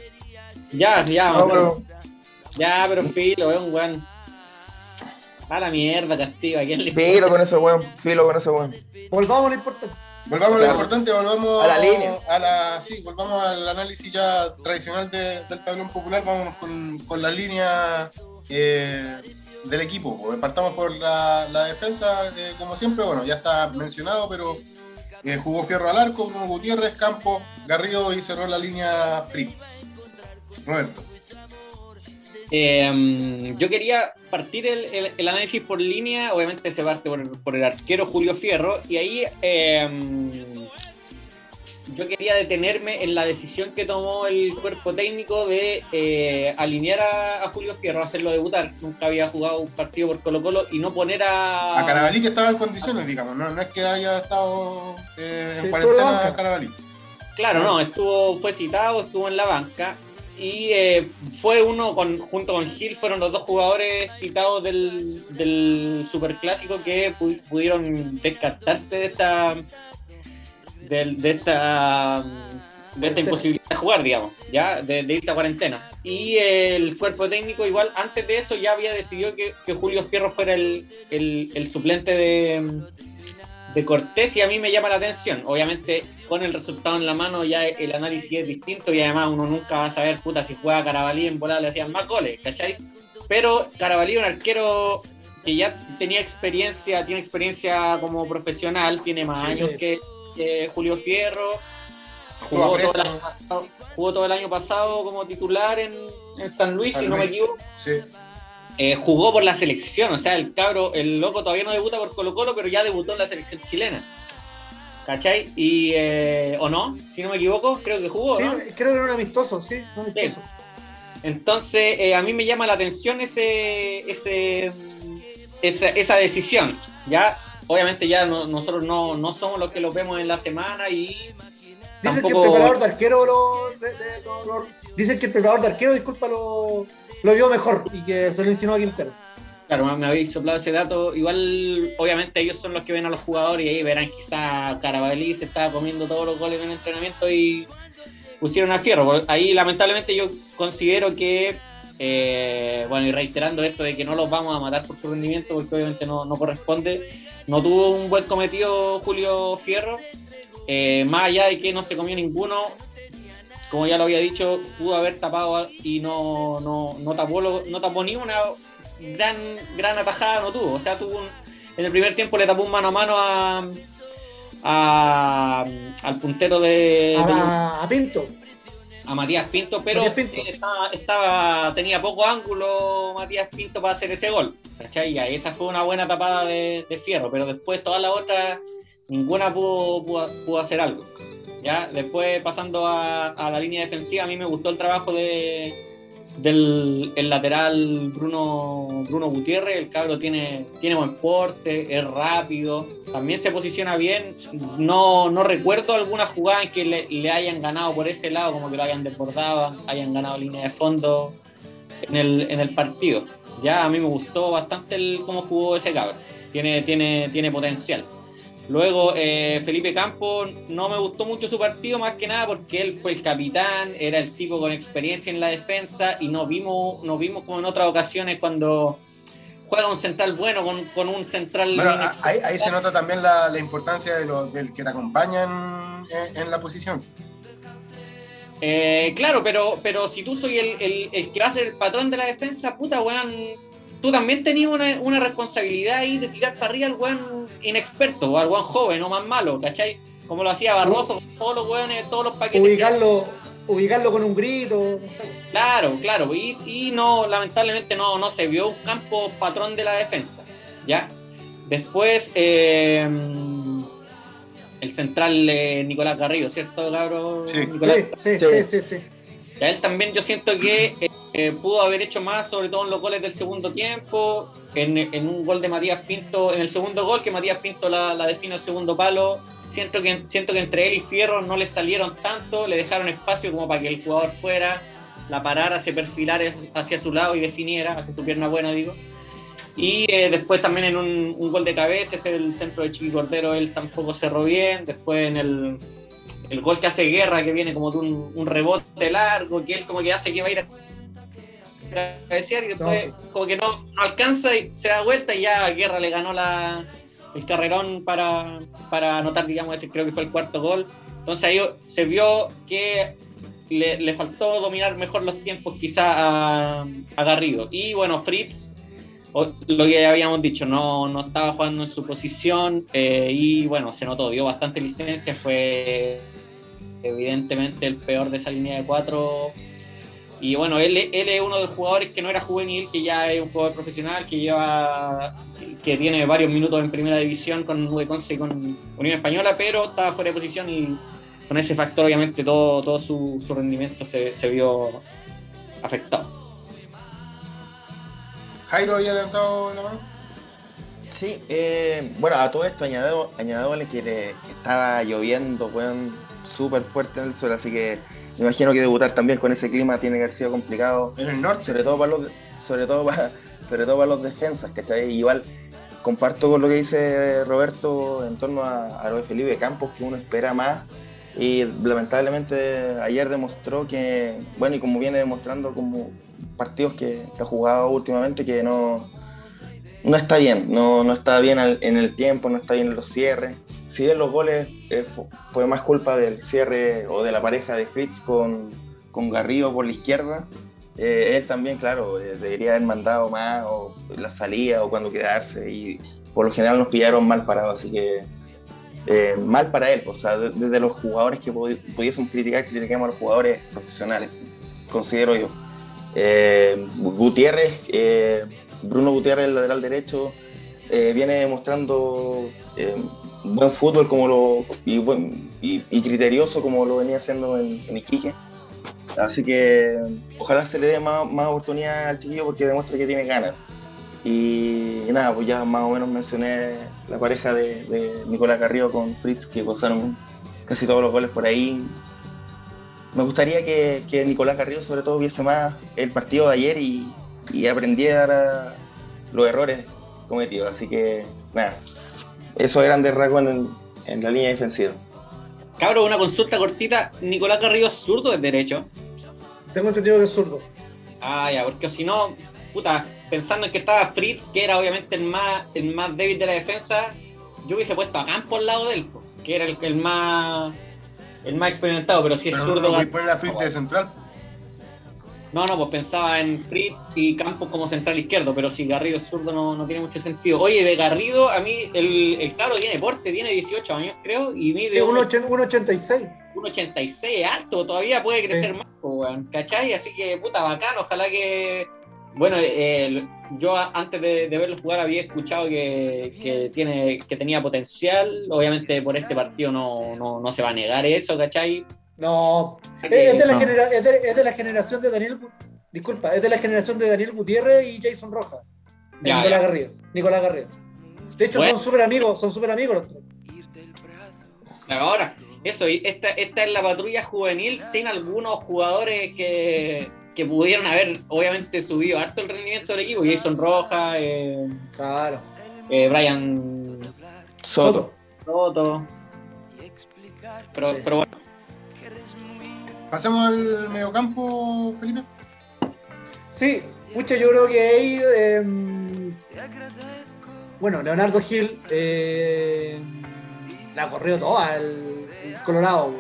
Ya, ya, no, pero... Ya, pero filo, es un weón. A la mierda, castigo. Filo con ese weón, filo con ese weón. Volvamos a lo importante. Volvamos a lo importante, volvamos a la línea. A la, sí, volvamos al análisis ya tradicional del tablón popular. Vamos con, con la línea eh, del equipo. Partamos por la, la defensa, eh, como siempre, bueno, ya está mencionado, pero eh, jugó Fierro al arco, Bruno Gutiérrez, Campo, Garrido y cerró la línea Fritz. Roberto. Em, yo quería partir el, análisis por línea, obviamente se parte por, el arquero Julio Fierro, y ahí em, yo quería detenerme en la decisión que tomó el cuerpo técnico de eh, alinear a, Julio Fierro, hacerlo debutar. Nunca había jugado un partido por Colo Colo y no poner a... A Carabalí que estaba en condiciones, digamos, no, es que haya estado eh, en cuarentena Carabalí. Claro, no, estuvo, fue citado, estuvo en la banca y eh, fue uno con, junto con Gil, fueron los dos jugadores citados del, del superclásico que pudieron descartarse de esta de, esta de esta imposibilidad de jugar, digamos, ya, de, irse a cuarentena. Y el cuerpo técnico, igual, antes de eso ya había decidido que, Julio Fierro fuera el, el suplente de, de Cortés y a mí me llama la atención. Obviamente, con el resultado en la mano ya el análisis es distinto y además uno nunca va a saber, puta, si juega Carabalí en volada le hacían más goles, ¿cachai? Pero Carabalí, un arquero que ya tenía experiencia, tiene experiencia como profesional, tiene más años Que, Julio Fierro, jugó todo, el año pasado, jugó todo, el año pasado, como titular en, San Luis, si no me equivoco. Sí. Eh, jugó por la selección, o sea, el cabro, el loco todavía no debuta por Colo Colo, pero ya debutó en la selección chilena. ¿Cachai? Y, eh, ¿O no? Si no me equivoco, creo que jugó. Sí, creo que era un amistoso, sí, amistoso. Entonces, eh, a mí me llama la atención ese, ese, esa, decisión. Ya, obviamente ya nosotros no, no, somos los que los vemos en la semana y Dicen que el preparador de arquero lo, dicen que el preparador de arquero, disculpa, lo, lo vio mejor y que se lo insinuó a Quintero. Claro, me habéis soplado ese dato. Igual, obviamente, ellos son los que ven a los jugadores y ahí verán quizá Carabalí se estaba comiendo todos los goles en el entrenamiento y pusieron a fierro. Ahí, lamentablemente, yo considero que, eh, bueno, y reiterando esto de que no los vamos a matar por su rendimiento, porque obviamente no, no corresponde, no tuvo un buen cometido Julio Fierro. Eh, más allá de que no se comió ninguno, como ya lo había dicho, pudo haber tapado y no, no, no, tapó, no tapó ni una gran, gran atajada, no tuvo. O sea, tuvo en el primer tiempo le tapó un mano a mano a, al puntero de. A, Pinto. A Matías Pinto, pero Estaba, tenía poco ángulo Matías Pinto para hacer ese gol. ¿Cachai? Y esa fue una buena tapada de, fierro, pero después todas las otras, ninguna pudo, pudo hacer algo. Ya, después pasando a, la línea defensiva, a mí me gustó el trabajo de, del el lateral Bruno, Bruno Gutiérrez, el cabro tiene, tiene buen porte, es rápido, también se posiciona bien. No, no recuerdo alguna jugada en que le, hayan ganado por ese lado, como que lo hayan desbordado, hayan ganado línea de fondo en el, en el partido. Ya a mí me gustó bastante el, cómo jugó ese cabro, tiene, tiene, tiene potencial. Luego, eh, Felipe Campos no me gustó mucho su partido, más que nada porque él fue el capitán, era el tipo con experiencia en la defensa y no vimos, nos vimos como en otras ocasiones cuando juega un central bueno con, un central. Bueno, ahí, se nota también la, importancia de del que te acompañan en, la posición. Eh, claro, pero, pero si tú soy el, el, que va a ser el patrón de la defensa, puta weón tú también tenías una, responsabilidad ahí de tirar para arriba al weón inexperto, o al weón joven, o más malo, ¿cachai? Como lo hacía Barroso, todos los weones, todos los paquetes. Ubicarlo, ubicarlo con un grito, Claro, claro, y, no, lamentablemente no, no se vio un campo patrón de la defensa, ¿ya? Después, eh, el central eh, Nicolás Garrido, ¿cierto, cabrón? Sí, sí, sí, sí, sí, Ya él también yo siento que eh, eh, pudo haber hecho más, sobre todo en los goles del segundo tiempo, en, un gol de Matías Pinto, en el segundo gol que Matías Pinto la, define al segundo palo. Siento que, siento que entre él y Fierro no le salieron tanto, le dejaron espacio como para que el jugador fuera, la parara, se perfilara hacia su lado y definiera, hacia su pierna buena, digo. Y eh, después también en un, gol de cabeza, es el centro de Chiqui Cordero, él tampoco cerró bien. Después en el, el gol que hace Guerra, que viene como de un, un, rebote largo, que él como que hace que va a ir a cabecear y después como que no, alcanza y se da vuelta y ya Guerra le ganó la, el carrerón para, para anotar, digamos, ese creo que fue el cuarto gol. Entonces ahí se vio que le, faltó dominar mejor los tiempos quizá a, Garrido. Y bueno, Fritz, lo que ya habíamos dicho, no, no estaba jugando en su posición eh, y bueno, se notó, dio bastante licencia, fue evidentemente el peor de esa línea de cuatro y bueno, él, él es uno de los jugadores que no era juvenil, que ya es un jugador profesional, que lleva que tiene varios minutos en primera división con Conce y con Unión Española, pero estaba fuera de posición y con ese factor obviamente todo, todo su, rendimiento se, vio afectado. Jairo había levantado la mano. Sí, eh, bueno, a todo esto añadido, que, que estaba lloviendo, weón, súper fuerte en el suelo, así que me imagino que debutar también con ese clima tiene que haber sido complicado. En el norte. Sobre todo para los, sobre todo para, sobre todo para los defensas, ahí. Igual comparto con lo que dice Roberto en torno a, a lo de Felipe Campos, que uno espera más. Y lamentablemente ayer demostró que, bueno, y como viene demostrando como partidos que, ha jugado últimamente, que no, no está bien, no, no está bien en el tiempo, no está bien en los cierres si bien los goles eh, fue más culpa del cierre o de la pareja de Fritz con, con Garrido por la izquierda, eh, él también, claro, eh, debería haber mandado más o la salida o cuando quedarse y por lo general nos pillaron mal parados, así que mal para él, o sea, desde los jugadores que pudiésemos criticar, critiquemos a los jugadores profesionales, considero yo. Gutiérrez, Bruno Gutiérrez, el lateral derecho, viene demostrando buen fútbol como lo y, buen, y, criterioso como lo venía haciendo en, Iquique. Así que ojalá se le dé más, oportunidad al chiquillo porque demuestra que tiene ganas. Y, nada, pues ya más o menos mencioné la pareja de, Nicolás Carrillo con Fritz que gozaron casi todos los goles por ahí. Me gustaría que, Nicolás Carrillo sobre todo viese más el partido de ayer y aprendiera los errores cometidos. Así que nada, eso eran de rasgos en, la línea defensiva. Cabro, una consulta cortita. ¿Nicolás Carrillo es zurdo o es derecho? Tengo entendido que es zurdo. Ah, ya, porque si no, puta, pensando en que estaba Fritz, que era obviamente el más, el más débil de la defensa, yo hubiese puesto a Campo al lado de él, que era el, el más el más experimentado, pero si es zurdo. No, voy a poner la Fritz de central. No, no, pues pensaba en Fritz y Campos como central izquierdo, pero si Garrido es zurdo no, no tiene mucho sentido. Oye, de Garrido, a mí el, el cabro tiene porte, tiene 18 años creo, y mide... 1,86. 1,86, alto, todavía puede crecer más, pues, ¿cachai? Así que, puta, bacán, ojalá que... Bueno, eh, yo antes de, verlo jugar había escuchado que, que, tiene, que tenía potencial, obviamente por este partido no, no, no se va a negar eso, ¿cachai? No, es de, la es, de, la generación de Daniel, disculpa, es de la generación de Daniel Gutiérrez y Jason Rojas. Ya, Nicolás ya. Garrido. Nicolás Garrido. De hecho, Bueno. son súper amigos, son súper amigos los tres. Claro, Ahora, eso, y esta, esta es la patrulla juvenil sin algunos jugadores que, que pudieron haber, obviamente, subido harto el rendimiento del equipo. Jason Rojas, eh, Claro. eh, Brian Soto. Soto. Pero, Sí. pero bueno, Pasemos al mediocampo, Felipe. Sí, pucha, yo creo que ahí. eh, bueno, Leonardo Gil eh, la corrió toda el Colorado.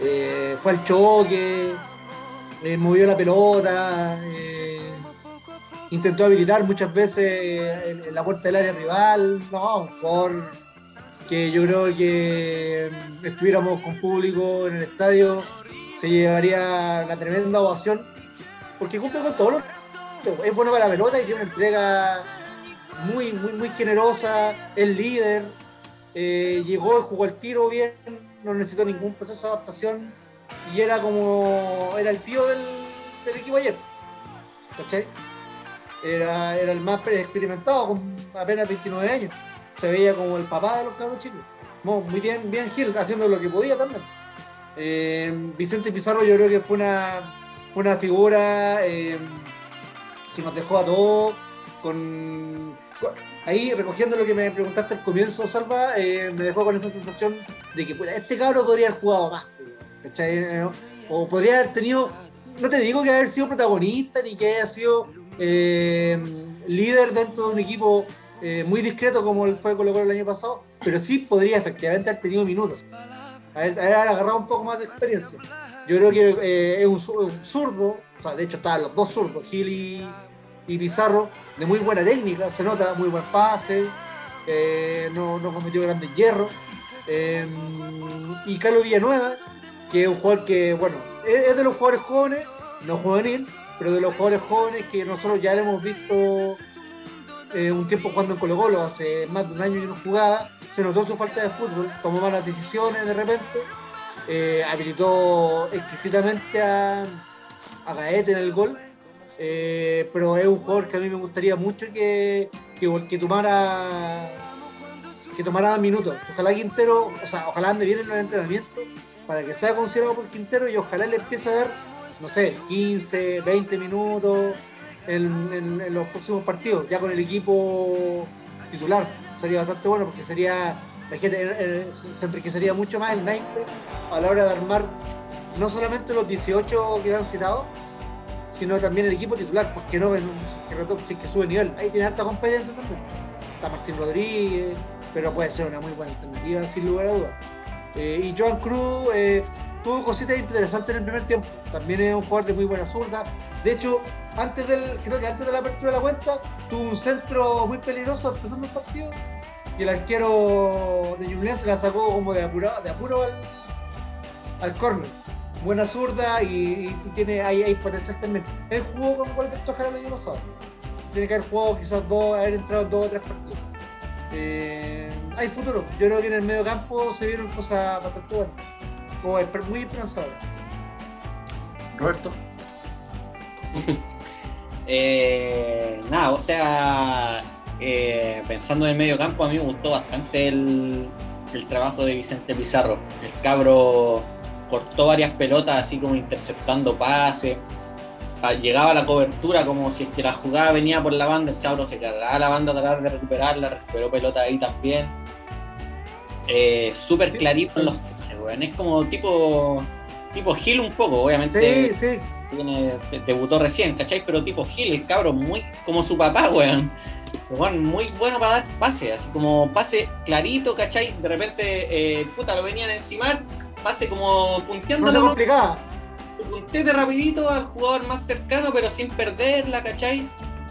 Eh, fue al choque, movió la pelota, eh, intentó habilitar muchas veces en, la puerta del área rival. No, jugador que yo creo que mm, estuviéramos con público en el estadio se llevaría la tremenda ovación porque cumple con todos los es bueno para la pelota y tiene una entrega muy, muy, muy generosa, es líder, eh, llegó jugó el tiro bien, no necesitó ningún proceso de adaptación y era como, era el tío del, equipo ayer, ¿cachai? Era, era el más experimentado con apenas 29 años, se veía como el papá de los cabros chicos. Muy bien, bien Gil, haciendo lo que podía también. Eh, Vicente Pizarro yo creo que fue una, fue una figura eh, que nos dejó a todos con, ahí recogiendo lo que me preguntaste al comienzo, Salva, eh, me dejó con esa sensación de que este cabro podría haber jugado más. Eh, O podría haber tenido, no te digo que haber sido protagonista ni que haya sido eh, líder dentro de un equipo eh, muy discreto como fue Colo Colo el año pasado, pero sí podría efectivamente haber tenido minutos haber agarrado un poco más de experiencia. Yo creo que eh, es un, zu- un zurdo, o sea, de hecho estaban los dos zurdos, Gil y, y Pizarro, de muy buena técnica, se nota, muy buen pase, eh, no, no cometió grandes hierros. Eh, y Carlos Villanueva, que es un jugador que, bueno, es, es de los jugadores jóvenes, no juvenil, pero de los jugadores jóvenes que nosotros ya le hemos visto eh, un tiempo jugando en Colo Colo, hace más de un año que no jugaba, se notó su falta de fútbol, tomó malas decisiones de repente, eh, habilitó exquisitamente a, a Gaete en el gol, eh, pero es un jugador que a mí me gustaría mucho que, que, que tomara que tomara minutos. Ojalá Quintero, o sea, ojalá ande bien en los entrenamientos para que sea considerado por Quintero y ojalá le empiece a dar, no sé, 15, 20 minutos en, los próximos partidos, ya con el equipo titular. Sería bastante bueno porque sería, la gente eh, eh, se enriquecería mucho más el naipe a la hora de armar no solamente los 18 que han citado, sino también el equipo titular, porque no, si que, que sube nivel. Ahí tiene harta competencia también. Está Martín Rodríguez, pero puede ser una muy buena alternativa sin lugar a dudas. Eh, y Joan Cruz tuvo cositas interesantes en el primer tiempo. También es un jugador de muy buena zurda. De hecho, antes del, creo que antes de la apertura de la cuenta, tuvo un centro muy peligroso empezando el partido. Y el arquero de Ñublense la sacó como de apuro, de apuro al, al córner. Buena zurda y, y tiene ahí, hay potencial también. Él jugó con Walter Tojara el año pasado. Tiene que haber jugado quizás dos, haber entrado en dos o tres partidos. Eh, hay futuro. Yo creo que en el medio campo se vieron cosas bastante buenas. O muy esperanzadoras. Roberto. Eh, nada, o sea, eh, pensando en el medio campo, a mí me gustó bastante el, el trabajo de Vicente Pizarro. El cabro cortó varias pelotas, así como interceptando pases. Ah, Llegaba a la cobertura como si es que la jugada venía por la banda, el cabro se cargaba la banda a tratar de recuperarla, recuperó pelota ahí también. Eh, Súper clarito en los. Es como tipo, tipo Gil un poco, obviamente Sí, sí. Tiene- debutó recién, ¿cachai? Pero tipo Gil, el cabro, muy como su papá, weón. Weón, muy bueno para dar pase, así como pase clarito, ¿cachai? De repente, eh, puta, lo venían encima, pase como punteando No se complicaba. puntete rapidito al jugador más cercano, pero sin perderla, ¿cachai?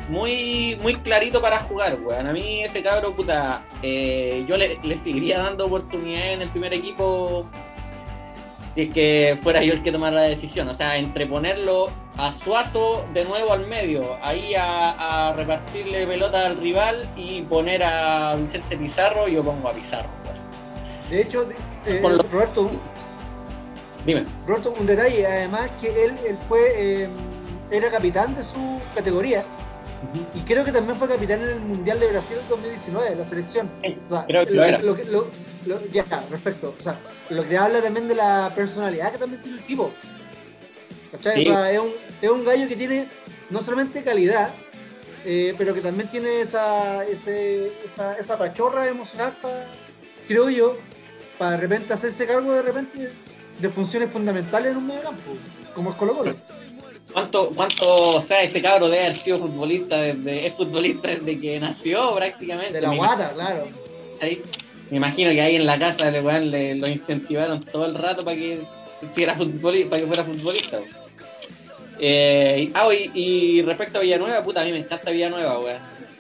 Muy, muy clarito para jugar, weón. A mí ese cabro, puta, eh, yo le, le seguiría dando oportunidad en el primer equipo si es que fuera yo el que tomara la decisión. O sea, entre ponerlo a Suazo de nuevo al medio, ahí a, a repartirle pelota al rival y poner a Vicente Pizarro, yo pongo a Pizarro. De hecho, eh, lo- Roberto, Dime. Roberto, un detalle, además que él, él fue, eh, era capitán de su categoría. Y creo que también fue capitán en el Mundial de Brasil 2019, la selección. O sea, creo que lo era. ya, perfecto. O sea, lo que habla también de la personalidad que también tiene el tipo. ¿Cachai? O sea, es un, es un gallo que tiene no solamente calidad, eh, pero que también tiene esa, ese, esa, esa pachorra emocional, para, creo yo, para de repente hacerse cargo de repente de funciones fundamentales en un medio campo, como es Colo Colo. ¿Cuánto, cuánto, o sea, este cabro debe haber sido futbolista desde, es futbolista desde que nació prácticamente? De la guata, claro. Me imagino que ahí en la casa le, lo incentivaron todo el rato para que, futbolista, para que fuera futbolista. Eh, ah, y, respecto a Villanueva, puta, a mí me encanta Villanueva, weón.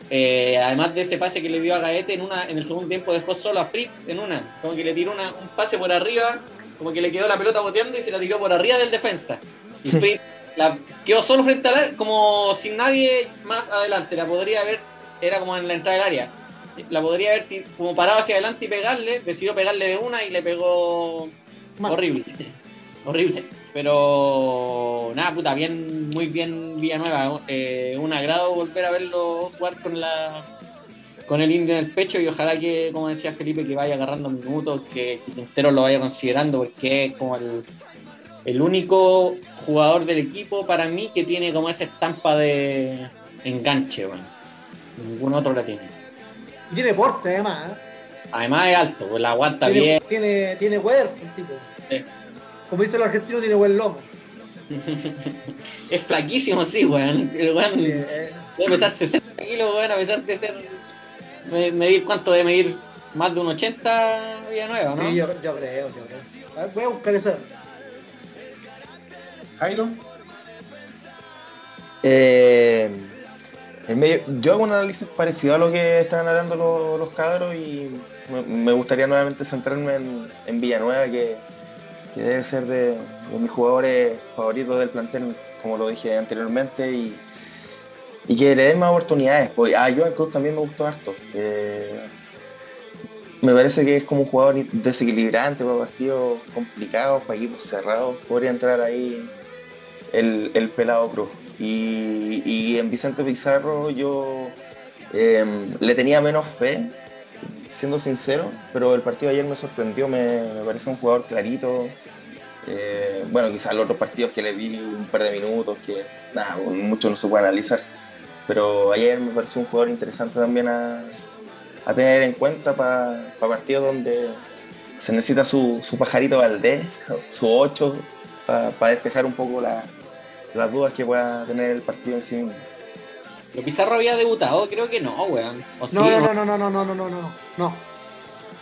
Eh, además de ese pase que le dio a Gaete en una, en el segundo tiempo dejó solo a Fritz en una, como que le tiró una, un pase por arriba, como que le quedó la pelota boteando y se la tiró por arriba del defensa. Y Fritz la, quedó solo frente a la, como sin nadie más adelante, la podría haber, era como en la entrada del área, la podría haber como parado hacia adelante y pegarle, decidió pegarle de una y le pegó horrible, horrible. Pero nada, puta, bien, muy bien Villanueva. Eh, un agrado volver a verlo jugar con la con el indio en el pecho y ojalá que, como decía Felipe, que vaya agarrando minutos, que Quintero lo vaya considerando, porque es como el, el único jugador del equipo para mí que tiene como esa estampa de enganche, bueno. Ningún otro la tiene. Y tiene porte además. ¿eh? Además es alto, pues la aguanta bien. Tiene, tiene cuerpo el tipo. Como dice el argentino, tiene buen lomo. es flaquísimo, sí, weón. El weón debe pesar 60 kilos, weón, a pesar de ser. medir cuánto debe medir más de un 80 Villanueva, ¿no? Sí, yo, yo creo, yo creo. voy a buscar eso. Jairo. Eh, yo hago un análisis parecido a lo que están hablando los, los cabros y me, gustaría nuevamente centrarme en, Villanueva, que debe ser de, mis jugadores favoritos del plantel, como lo dije anteriormente, y, que le den más oportunidades. Pues, a Joan Cruz también me gustó harto. me parece que es como un jugador desequilibrante para partidos complicados, para equipos cerrados. Podría entrar ahí el, pelado Cruz. Y, en Vicente Pizarro yo em, le tenía menos fe siendo sincero, pero el partido de ayer me sorprendió, me, parece un jugador clarito. Eh, bueno, quizás los otros partidos que le vi un par de minutos, que nada, mucho no se puede analizar, pero ayer me pareció un jugador interesante también a, tener en cuenta para partidos donde se necesita su, pajarito Valdés, su 8, para despejar un poco las dudas que pueda tener el partido en sí mismo. ¿Pero Pizarro había debutado? Creo que no, weón. ¿O no, sí, no, no, no, no, no, no, no, no, no.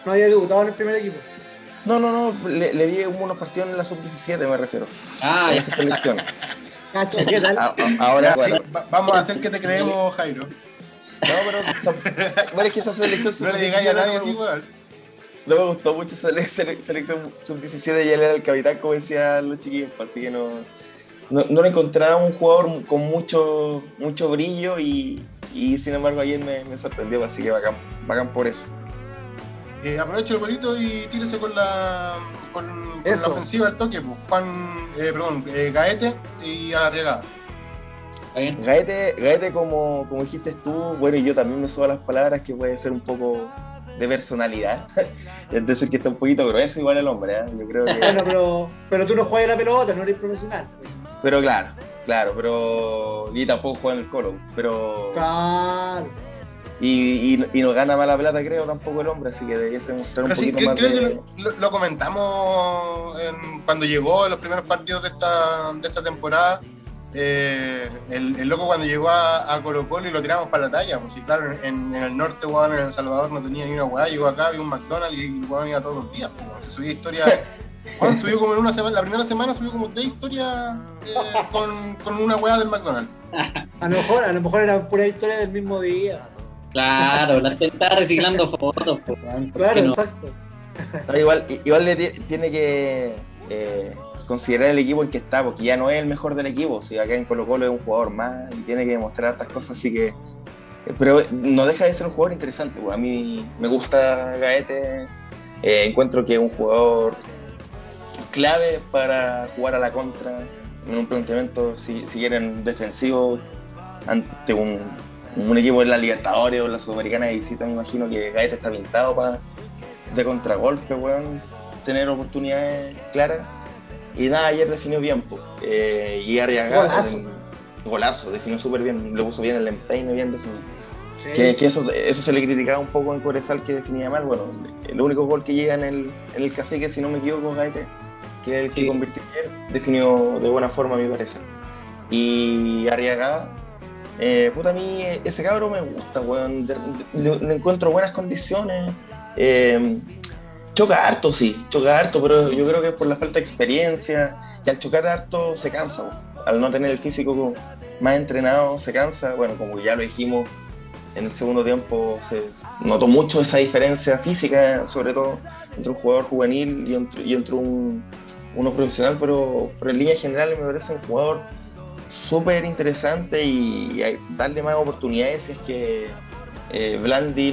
No había debutado en el primer equipo. No, no, no, le, le di unos partidos en la sub-17, me refiero. Ah, ya. Selección. ¿qué tal? A, a, ahora, bueno. sí, va, vamos a hacer que te creemos, Jairo. No, pero. pero es que esa selección No le digáis a nadie así, weón. No me gustó mucho esa selección sub-17 y él era el capitán, como decían los chiquillos, así que no no, no encontraba un jugador con mucho, mucho brillo y, sin embargo ayer me, sorprendió, así que bacán, bacán por eso. Eh, aprovecha el bonito y tírese con la, con, la ofensiva al toque, pues. Juan, eh, perdón, eh, Gaete y Arriagada. Gaete, Gaete como, como dijiste tú, bueno, y yo también me subo a las palabras que puede ser un poco de personalidad. es decir, que está un poquito grueso igual el hombre, ¿eh? yo creo que... bueno, pero, pero tú no juegas la pelota, no eres profesional. Pero claro, claro, pero. Y tampoco juega en el Colo, pero. Claro. Y, y, no gana mala plata, creo, tampoco el hombre, así que debería mostrar un poquito más creo que lo, comentamos cuando llegó en los primeros partidos de esta, de esta temporada. Eh, el, loco cuando llegó a, Colo Colo y lo tiramos para la talla, pues sí, claro, en, el norte, en El Salvador no tenía ni una weá, llegó acá, había un McDonald's y el iba todos los días, pues, se subía historia Subió como en una semana, la primera semana subió como tres historias eh, con, con, una weá del McDonald's. A lo mejor, a lo mejor era pura historia del mismo día. Claro, la está reciclando fotos. claro, exacto. igual, igual le tiene que eh, considerar el equipo en que está, porque ya no es el mejor del equipo. Si acá en Colo Colo es un jugador más y tiene que demostrar estas cosas, así que. Eh, pero no deja de ser un jugador interesante. Pues. A mí me gusta Gaete. encuentro que es un jugador clave para jugar a la contra, en un planteamiento, si, si quieren, defensivo ante un, un equipo de la Libertadores o la Sudamericana de visita, me imagino que Gaeta está pintado para de contragolpe, weón, tener oportunidades claras. Y nada, ayer definió bien, pues. Eh, y Arriaga, Golazo. golazo, definió súper bien, le puso bien el empeine, bien definido. Sí. Que, que eso, eso se le criticaba un poco en Corezal que definía mal. Bueno, el único gol que llega en el, en el cacique, si no me equivoco, Gaete, que es el que Sí. convirtió ayer, definió de buena forma, a mi parecer. Y Arriaga, eh, puta, a mí ese cabro me gusta, weón. Le, encuentro buenas condiciones. eh, choca harto, sí, choca harto, pero yo creo que es por la falta de experiencia. Y al chocar harto se cansa, weón. Al no tener el físico más entrenado, se cansa. Bueno, como ya lo dijimos, en el segundo tiempo se notó mucho esa diferencia física, sobre todo entre un jugador juvenil y entre, y entre un, uno profesional, pero, pero en líneas generales me parece un jugador súper interesante y, darle más oportunidades si es que eh, Blandi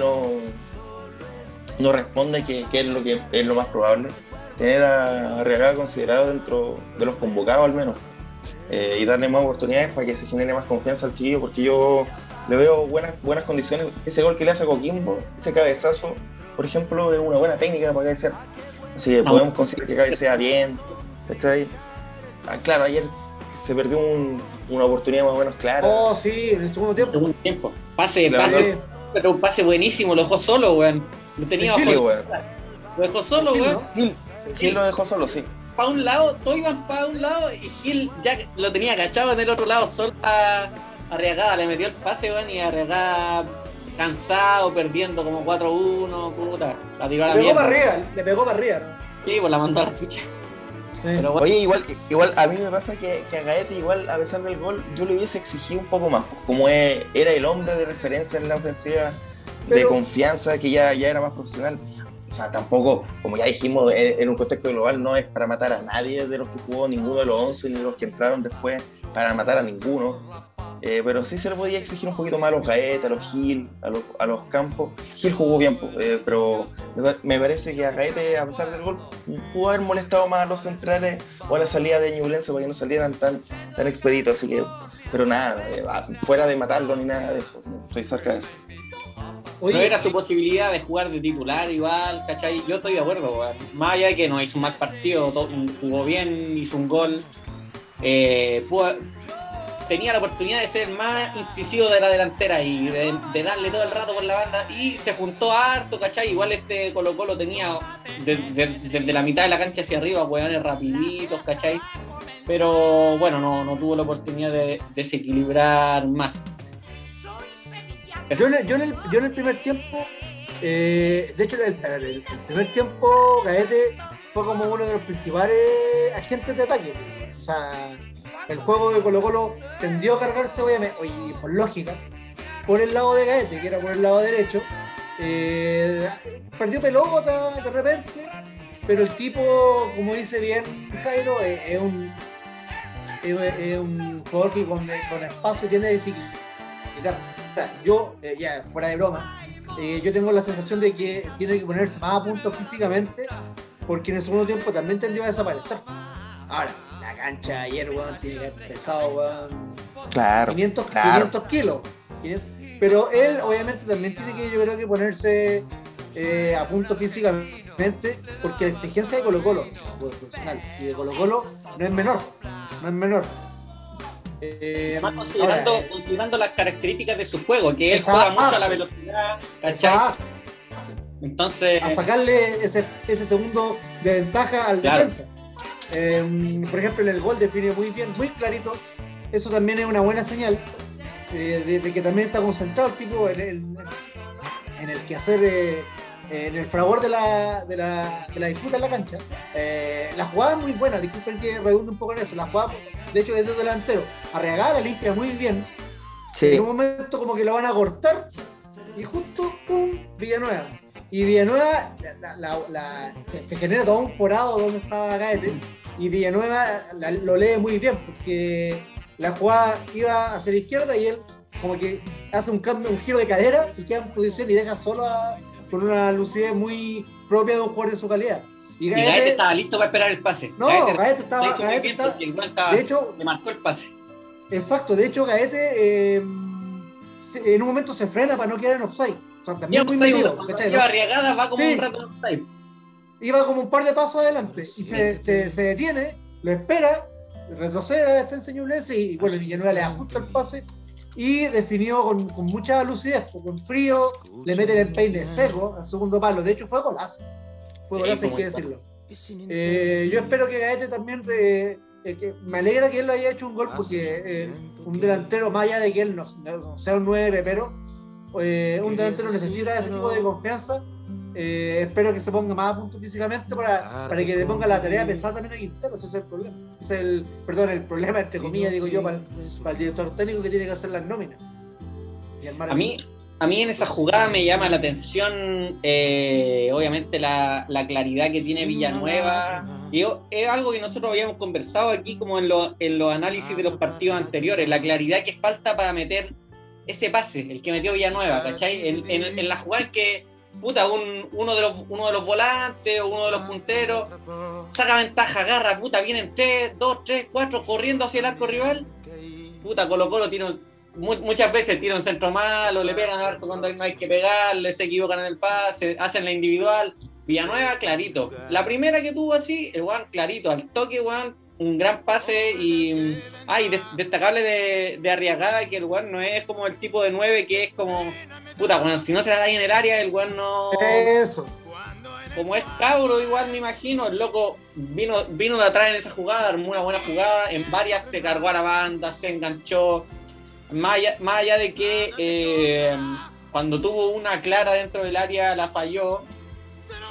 no, responde, que, es lo que es lo más probable. Tener a Arriaga considerado dentro de los convocados al menos eh, y darle más oportunidades para que se genere más confianza al chiquillo, porque yo le veo buenas, buenas condiciones. Ese gol que le hace a Coquimbo, ese cabezazo, por ejemplo, es una buena técnica para cabecear. Así que podemos considerar que cabecea bien. ¿cachai? Ah, claro, ayer se perdió un- una oportunidad más o menos clara. Oh, sí, en el segundo tiempo. Segundo tiempo. Pase, Claro. pase, pero un pase buenísimo, lo dejó solo, weón. Lo tenía El Sí, bajo- weón. Lo dejó solo, Gil, weón. Gil, Gil lo dejó solo, sí. Para un lado, todos iban para un lado y Gil ya lo tenía agachado en el otro lado, solo a Arriagada, le metió el pase, weón, y Arriagada cansado, perdiendo como 4-1, puta. La tiró a la Le pegó para arriba, le pegó para arriba. Sí, pues la mandó a la chucha. Sí. Pero bueno, Oye, igual, igual a mí me pasa que, que a Gaete, igual a pesar del gol, yo le hubiese exigido un poco más. Como es- era el hombre de referencia en la ofensiva, de confianza, que ya, ya era más profesional. O sea, tampoco, como ya dijimos, en, en un contexto global no es para matar a nadie de los que jugó, ninguno de los 11 ni los que entraron después, para matar a ninguno. Eh, pero sí se le podía exigir un poquito más a los Gaeta, a los Gil, a los, a los Campos. Gil jugó bien, eh, pero me, pa- me parece que a Gaete, a pesar del gol, pudo haber molestado más a los centrales o a la salida de Ñublense para que no salieran tan, tan expeditos. Así que, pero nada, eh, fuera de matarlo ni nada de eso, estoy cerca de eso. Oye, no era su posibilidad de jugar de titular igual, ¿cachai? Yo estoy de acuerdo, weón. Más allá de que no hizo un mal partido, jugó bien, hizo un gol. eh, pudo- tenía la oportunidad de ser más incisivo de la delantera y de, de darle todo el rato por la banda y se juntó harto, ¿cachai? Igual este Colo Colo tenía de- de- desde la mitad de la cancha hacia arriba, weones rapiditos, ¿cachai? Pero bueno, no, no tuvo la oportunidad de desequilibrar más. Yo en el, yo en el, primer tiempo, eh, de hecho, en el, primer tiempo, Gaete fue como uno de los principales agentes de ataque. O sea, el juego de Colo Colo tendió a cargarse, obviamente, oye, por lógica, por el lado de Gaete, que era por el lado derecho. Eh, perdió pelota de repente, pero el tipo, como dice bien Jairo, es, es un, es, un jugador que con, con espacio tiene desequilibrio. O sea, yo, eh, ya fuera de broma, eh, yo tengo la sensación de que tiene que ponerse más a punto físicamente porque en el segundo tiempo también tendió a desaparecer. Ahora, la cancha de ayer, weón, tiene que haber pesado, weón, Claro, 500, claro. 500 kilos. 500. Pero él, obviamente, también tiene que, yo creo que ponerse eh, a punto físicamente porque la exigencia de Colo Colo, juego profesional, y de Colo Colo no es menor, no es menor. Eh, Además, considerando, ahora, eh, considerando las características de su juego, que él juega mucho a la velocidad. Entonces, a sacarle ese, ese segundo de ventaja al Claro. defensa. Eh, por ejemplo, en el gol define muy bien, muy clarito. Eso también es una buena señal eh, de, de que también está concentrado el tipo en el, en el quehacer, eh, en el fragor de la, de, la, de la disputa en la cancha. Eh, la jugada es muy buena, disculpen que redunde un poco en eso. La jugada, de hecho, desde el delantero. Arriagada la limpia muy bien. Sí, En un momento como que lo van a cortar y justo, ¡pum! Villanueva. Y Villanueva la- la- la- se, se genera todo un forado donde estaba Gaete y Villanueva la- lo lee muy bien porque la jugada iba hacia la izquierda y él como que hace un cambio, un giro de cadera y queda en posición y deja solo a- con una lucidez muy propia de un jugador de su calidad. Y Gaete, estaba listo para esperar el pase. No, Gaete, estaba, Gaete estaba, de hecho, le marcó el pase. Exacto, de hecho Gaete eh, en un momento se frena para no quedar en offside. O sea, también muy metido, va como un rato en offside. Iba como un par de pasos adelante y se, se, se detiene, lo espera, retrocede a la defensa y bueno, Villanueva le ajusta el pase y definió con, con, mucha lucidez, pues, con frío, le mete el peine seco al segundo palo. De hecho, fue golazo. Fue golazo, hay que decirlo. Eh, yo espero que Gaete también. Eh, que me alegra que él lo haya hecho un gol porque eh, un delantero, más allá de que él no, sea un 9, pero un delantero necesita ese tipo de confianza. Eh, espero que se ponga más a punto físicamente para, para que le ponga la tarea pesada también a Quintero. Ese es el problema. Es el, perdón, el problema, entre comillas, digo yo, para para el director técnico que tiene que hacer las nóminas. a mí, a mí en esa jugada me llama la atención, eh, obviamente, la, claridad que tiene Villanueva. Y es algo que nosotros habíamos conversado aquí como en, en los análisis de los partidos anteriores, la claridad que falta para meter ese pase, el que metió Villanueva, ¿cachai? En, en, la jugada que, puta, un, uno, de los, uno de los volantes o uno de los punteros saca ventaja, agarra, puta, vienen tres, dos, tres, cuatro, corriendo hacia el arco rival. Puta, Colo Colo tiene muchas veces tiran un centro malo, le pegan al arco cuando no hay que pegarle, se equivocan en el pase, hacen la individual. Villanueva, clarito. La primera que tuvo así, el Juan, clarito, al toque, Juan, un gran pase y. Ay, destacable de, de, Arriagada que el Juan no es como el tipo de 9 que es como. Puta, bueno, si no se la da ahí en el área, el Juan no. Eso. Como es cabro, igual me imagino, el loco vino, vino de atrás en esa jugada, armó una buena jugada, en varias se cargó a la banda, se enganchó, más allá, de que eh, cuando tuvo una clara dentro del área la falló,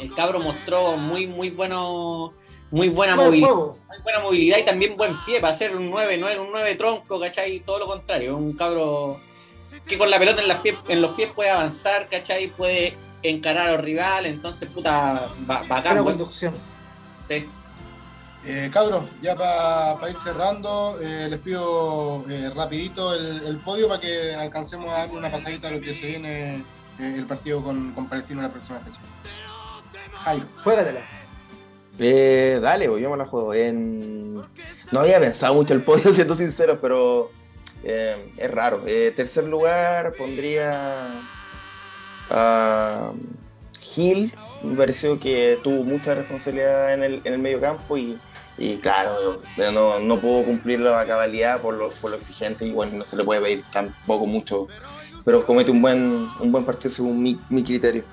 el cabro mostró muy, muy bueno, muy buena movilidad. Muy buena movilidad y también buen pie para hacer un 9, un 9 tronco, ¿cachai? Todo lo contrario, un cabro que con la pelota en, las en los pies puede avanzar, ¿cachai? Puede encarar al rival, entonces puta, bacán. Buena conducción. Sí. Eh, cabros, ya para ir cerrando, eh, les pido eh, rapidito el, podio para que alcancemos a darle una pasadita a lo que se viene eh, el partido con, con Palestino la próxima fecha. Jairo. Juégatela. Dale, voy, yo me la juego. En... No había pensado mucho el podio, siendo sincero, pero es raro. tercer lugar pondría a Gil. Me pareció que tuvo mucha responsabilidad en el, medio campo y y claro, no, no puedo cumplir la cabalidad por lo, por lo exigente y bueno, no se le puede pedir tampoco mucho, pero comete un buen, un buen partido según mi, mi criterio.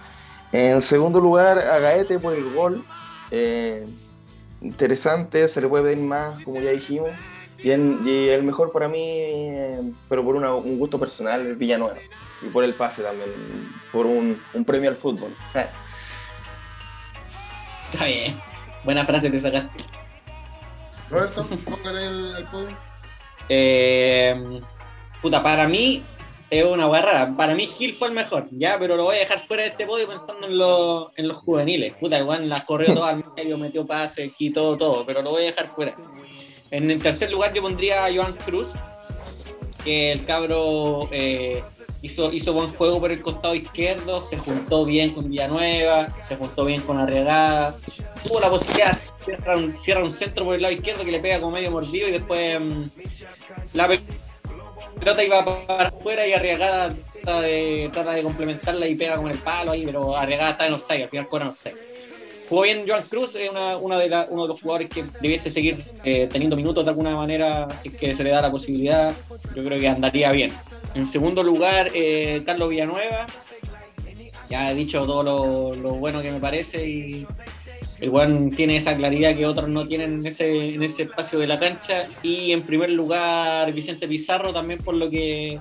En segundo lugar, a Gaete por el gol. Eh, interesante, se le puede pedir más, como ya dijimos. Y, el mejor para mí, eh, pero por un gusto personal, el Villanueva. Y por el pase también, por un, un premio al fútbol. Está bien, buena frase que sacaste. Roberto, póngale el, podio. Eh, puta, para mí es una hueá rara. Para mí Gil fue el mejor, ya, pero lo voy a dejar fuera de este podio pensando en, en los juveniles. Puta, igual las corrió todo al medio, metió pase, quitó todo, pero lo voy a dejar fuera. En el tercer lugar yo pondría a Joan Cruz, que el cabro eh, hizo, hizo buen juego por el costado izquierdo, se juntó bien con Villanueva, se juntó bien con Arriagada, tuvo la posibilidad cierra un, cierra un centro por el lado izquierdo que le pega como medio mordido y después mm, la pelota iba para afuera y Arriagada trata de, complementarla y pega con el palo ahí, pero Arriagada está en offside, al final en offside. Jugó bien Joan Cruz, es una, una de uno de los jugadores que debiese seguir eh, teniendo minutos de alguna manera, si es que se le da la posibilidad, yo creo que andaría bien. En segundo lugar, eh, Carlos Villanueva, ya he dicho todo lo, lo bueno que me parece y el tiene esa claridad que otros no tienen en ese, en ese espacio de la cancha. Y en primer lugar, Vicente Pizarro también por lo que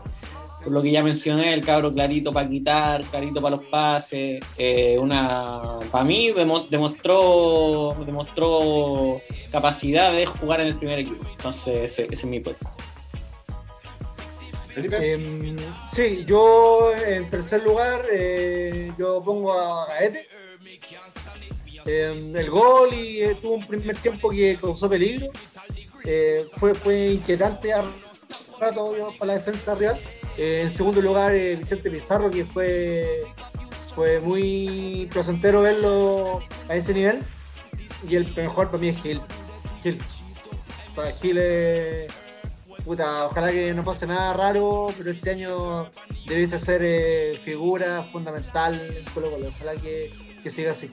por lo que ya mencioné, el cabro clarito para quitar, clarito para los pases. Eh, una para mí demostró, demostró capacidad de jugar en el primer equipo. Entonces ese, es mi puesto. Eh, sí, yo en tercer lugar eh, yo pongo a Gaete el gol y eh, tuvo un primer tiempo que causó peligro. Eh, fue, fue inquietante a rato para la defensa real. Eh, en segundo lugar, Vicente Pizarro, que fue, fue muy placentero verlo a ese nivel. y el mejor para mí es Gil. Gil. Para Gil es. Puta, ojalá que no pase nada raro, pero este año debiese ser figura fundamental en Colo Colo. Ojalá que, que siga así.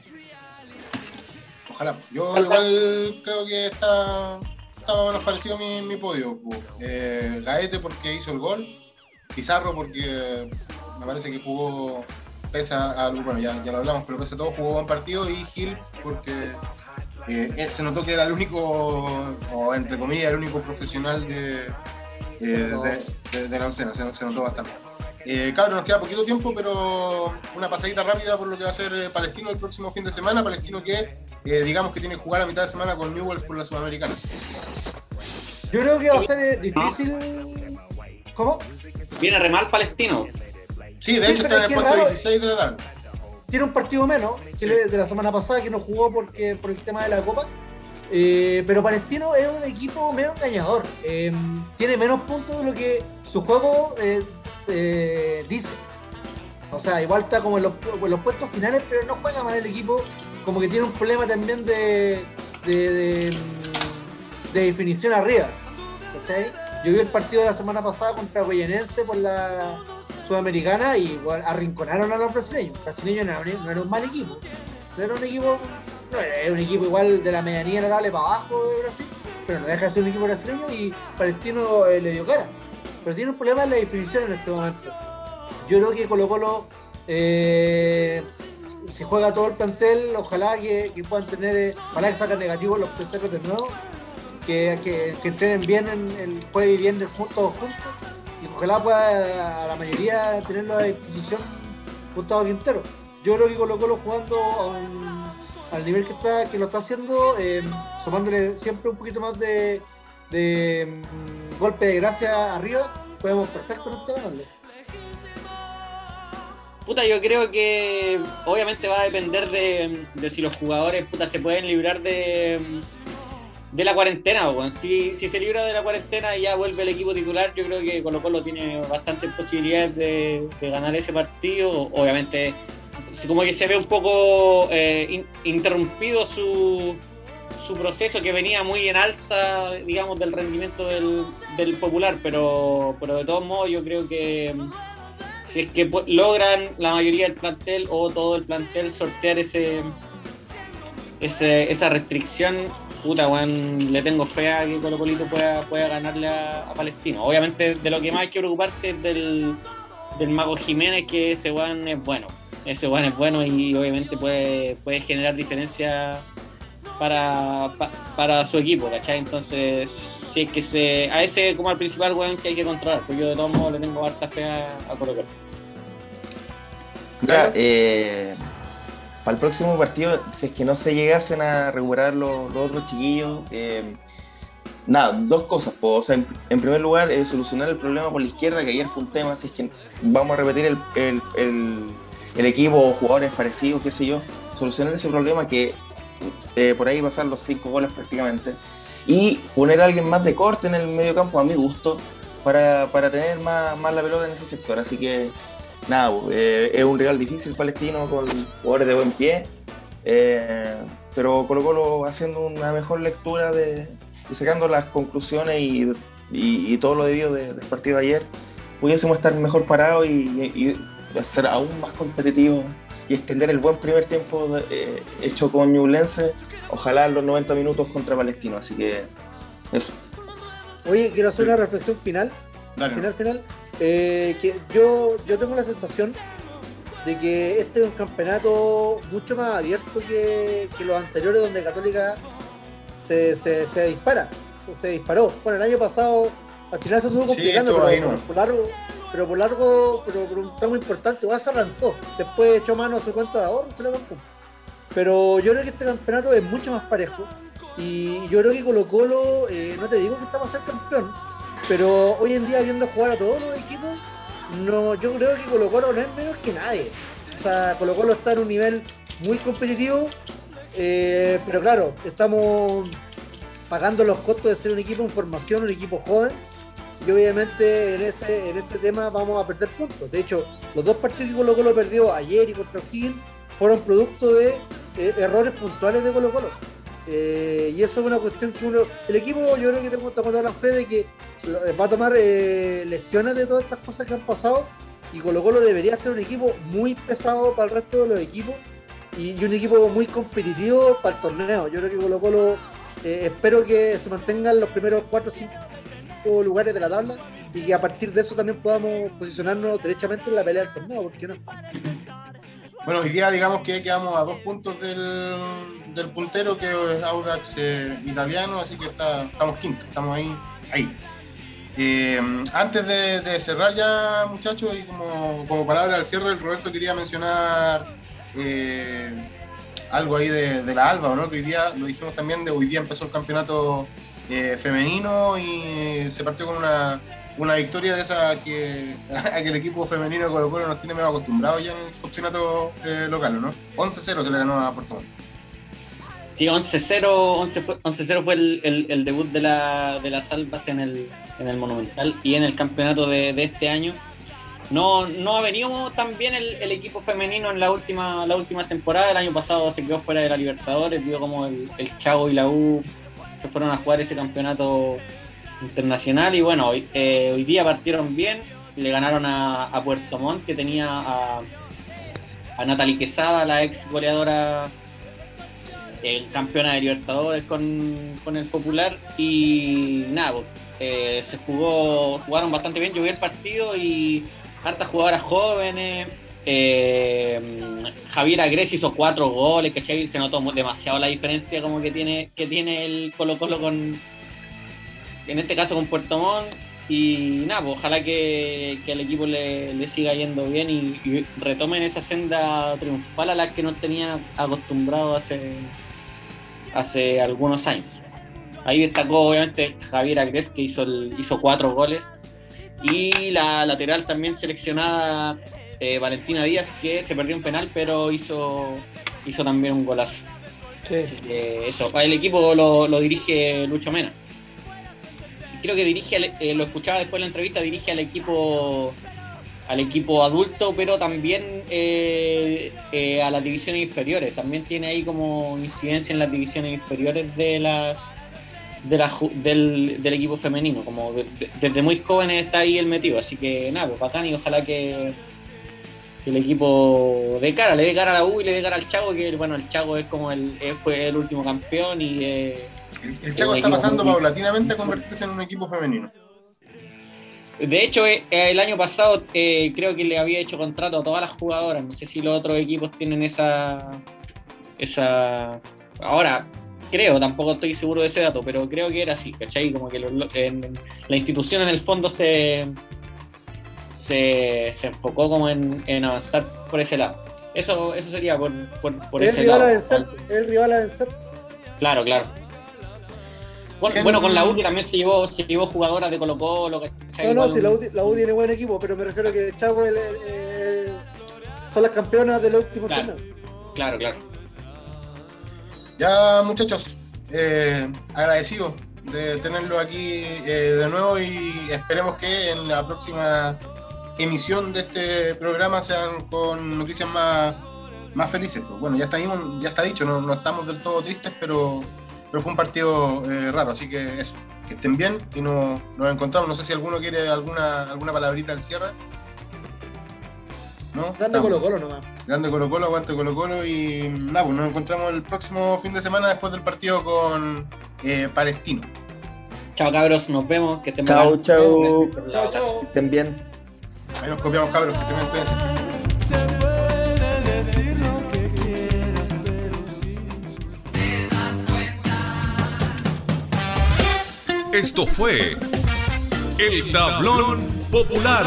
Yo igual creo que está, está menos parecido mi, podio. Eh, Gaete porque hizo el gol, Pizarro porque me parece que jugó, pese a, bueno, ya, ya lo hablamos, pero pese a todo jugó buen partido y Gil porque eh, se notó que era el único, o entre comillas, el único profesional de, eh, de, la oncena, se, notó bastante. Eh, cabrón, nos queda poquito tiempo, pero una pasadita rápida por lo que va a ser eh, Palestino el próximo fin de semana. Palestino que digamos que tiene que jugar a mitad de semana con Newell's por la Sudamericana. Yo creo que va a ser difícil. ¿Cómo? Viene re mal Palestino. Sí, de hecho está en el puesto 16 de la tabla tiene un partido menos que de la semana pasada que no jugó porque por el tema de la Copa. Eh, pero Palestino es un equipo medio engañador. Eh, tiene menos puntos de lo que su juego eh, dice. O sea, igual está como en los, puestos finales, pero no juega mal el equipo. Como que tiene un problema también de, de, definición arriba. Yo vi el partido de la semana pasada contra Guayanense por la Sudamericana y igual arrinconaron a los brasileños. Los brasileños no era, un mal equipo. No era un equipo, no era un equipo igual de la medianía notable para abajo de Brasil, pero no deja de ser un equipo brasileño y Palestino eh, le dio cara. Pero tiene un problema en la definición en este momento. Yo creo que Colo Colo, eh, si juega todo el plantel, ojalá que, puedan tener, eh, ojalá que saquen negativos los peseros de nuevo que, entrenen bien en el y viernes todos juntos y ojalá pueda a la mayoría tenerlo a disposición Gustavo Quintero. Yo creo que Colo Colo jugando al nivel que está que lo está haciendo, eh, sumándole siempre un poquito más de, mm, golpe de gracia arriba, podemos perfectamente ganarle. Puta, yo creo que obviamente va a depender de, de si los jugadores puta, se pueden librar de, de la cuarentena, Si, si se libra de la cuarentena y ya vuelve el equipo titular, yo creo que Colo Colo tiene bastantes posibilidades de, ganar ese partido. Obviamente, como que se ve un poco eh, interrumpido su, su proceso que venía muy en alza, digamos, del rendimiento del, del popular, pero, pero de todos modos yo creo que si es que logran la mayoría del plantel o todo el plantel sortear ese, ese esa restricción, puta, weón, le tengo fe a que Colo Colito pueda, pueda ganarle a, Palestino. Obviamente, de lo que más hay que preocuparse es del, Mago Jiménez, que ese weón es bueno. Ese weón es bueno y obviamente puede, puede generar diferencia para, para su equipo, ¿cachai? Entonces, si es que se. A ese como al principal weón que hay que controlar, pues yo de todos modos le tengo harta fe a, a Colo Colo. Ya, eh para el próximo partido, si es que no se llegasen a recuperar los, otros chiquillos, eh, nada, dos cosas. O sea, en, primer lugar, eh, solucionar el problema por la izquierda, que ayer fue un tema, si es que vamos a repetir el, el, equipo o jugadores parecidos, qué sé yo, solucionar ese problema que eh, por ahí pasan los cinco goles prácticamente, y poner a alguien más de corte en el medio campo a mi gusto, para, para tener más, más la pelota en ese sector. Así que nada, eh, es un rival difícil palestino con jugadores de buen pie, eh, pero Colo Colo haciendo una mejor lectura de, y sacando las conclusiones y, todo lo debido del partido de ayer, pudiésemos estar mejor parados y, ser aún más competitivos y extender el buen primer tiempo eh, hecho con Ñublense, ojalá los 90 minutos contra Palestino, así que eso. Oye, quiero hacer una reflexión final. Final, final. Eh, que yo, yo tengo la sensación de que este es un campeonato mucho más abierto que, los anteriores donde Católica se, se, dispara, se, disparó. Bueno, el año pasado al final se estuvo complicando, pero, por largo, pero por largo, pero por un tramo importante, igual se arrancó. Después echó mano a su cuenta de ahorro, se lo compró. Pero yo creo que este campeonato es mucho más parejo. Y yo creo que Colo Colo, eh, no te digo que está para ser campeón, pero hoy en día, viendo jugar a todos los equipos, no, yo creo que Colo Colo no es menos que nadie. O sea, Colo Colo está en un nivel muy competitivo, eh, pero claro, estamos pagando los costos de ser un equipo en formación, un equipo joven, y obviamente en ese, en ese tema vamos a perder puntos. De hecho, los dos partidos que Colo Colo perdió ayer y contra O'Higgins fueron producto de eh, errores puntuales de Colo Colo. Eh, y eso es una cuestión que uno. El equipo, yo creo que tengo que toda la fe de que va a tomar eh, lecciones de todas estas cosas que han pasado. Y Colo Colo debería ser un equipo muy pesado para el resto de los equipos y, un equipo muy competitivo para el torneo. Yo creo que Colo Colo eh, espero que se mantengan los primeros 4 o 5 lugares de la tabla y que a partir de eso también podamos posicionarnos derechamente en la pelea del torneo, ¿por qué no? Bueno, hoy día digamos que quedamos a dos puntos del, puntero que es Audax eh, italiano, así que estamos quinto, estamos ahí. ahí. Eh, antes de, cerrar ya, muchachos, y como, como palabra al cierre, el Roberto quería mencionar algo ahí de, la Alba, ¿no? Que hoy día, lo dijimos también, de hoy día empezó el campeonato eh, femenino y se partió con una, victoria de esa que, a el equipo femenino de Colo Colo nos tiene medio acostumbrados ya en el campeonato eh, local, ¿no? 11-0 se le ganó a Puerto Sí, 11-0 11 fue el, el, debut de, la, de las Albas en el, en el Monumental y en el campeonato de, de este año no, no ha venido tan bien el, equipo femenino en la última, la última temporada. El año pasado se quedó fuera de la Libertadores, vio como el, el Chavo y la U se fueron a jugar ese campeonato internacional. Y bueno, hoy, eh, hoy día partieron bien, le ganaron a, Puerto Montt, que tenía a, a Natalie Quesada, la ex goleadora el campeona de Libertadores con, con el Popular y nada, pues, eh, se jugó, jugaron bastante bien, yo el partido y hartas jugadoras jóvenes. Eh, Javier Agres hizo cuatro goles, que Se notó demasiado la diferencia como que tiene, que tiene el Colo Colo con, en este caso con Puerto Montt. Y nada, pues, ojalá que, que al equipo le, siga yendo bien y, retomen esa senda triunfal a la que no tenía acostumbrado hace, hace algunos años. Ahí destacó obviamente Javier Agres que hizo cuatro goles y la lateral también seleccionada, eh, Valentina Díaz, que se perdió un penal, pero hizo, hizo también un golazo. Sí. eso, el equipo lo, dirige Lucho Mena. Creo que dirige, eh, lo escuchaba después de la entrevista, dirige al equipo al equipo adulto, pero también eh, a las divisiones inferiores. También tiene ahí como incidencia en las divisiones inferiores de las de la, del, del, equipo femenino. Como desde muy jóvenes está ahí el metido. Así que nada, pues bacán y ojalá que, el equipo de cara, le dé cara a la U y le dé cara al Chago, que bueno, el Chago es como el, fue el último campeón y eh, el, Chago está pasando paulatinamente a convertirse en un equipo femenino. De hecho, eh, el año pasado eh, creo que le había hecho contrato a todas las jugadoras. No sé si los otros equipos tienen esa. esa. Ahora, creo, tampoco estoy seguro de ese dato, pero creo que era así, ¿cachai? Como que la institución en el fondo se, se, enfocó como en, avanzar por ese lado. Eso, eso sería por, por, ese lado. el rival a vencer. Claro, claro. Bueno, con la U también se llevó, se llevó jugadoras de Colo Colo. No, no, sí, la U, la U, tiene buen equipo, pero me refiero a que Chago son las campeonas del último claro, Claro, claro. Ya, muchachos, eh, agradecido de tenerlo aquí eh, de nuevo y esperemos que en la próxima emisión de este programa sean con noticias más, más felices. Pues bueno, ya está, ya está dicho, no, estamos del todo tristes, pero, pero fue un partido eh, raro, así que eso, que estén bien y nos encontramos. No sé si alguno quiere alguna, alguna palabrita al cierre. Grande Colo Colo nomás. Grande Colo Colo, aguante Colo Colo y nada, pues nos encontramos el próximo fin de semana después del partido con eh, Palestino. Chao cabros, nos vemos, que estén bien. Chao, chao. Chao, chao. Que estén bien. Ahí nos copiamos cabros, que estén bien, cuídense. Esto fue El Tablón Popular.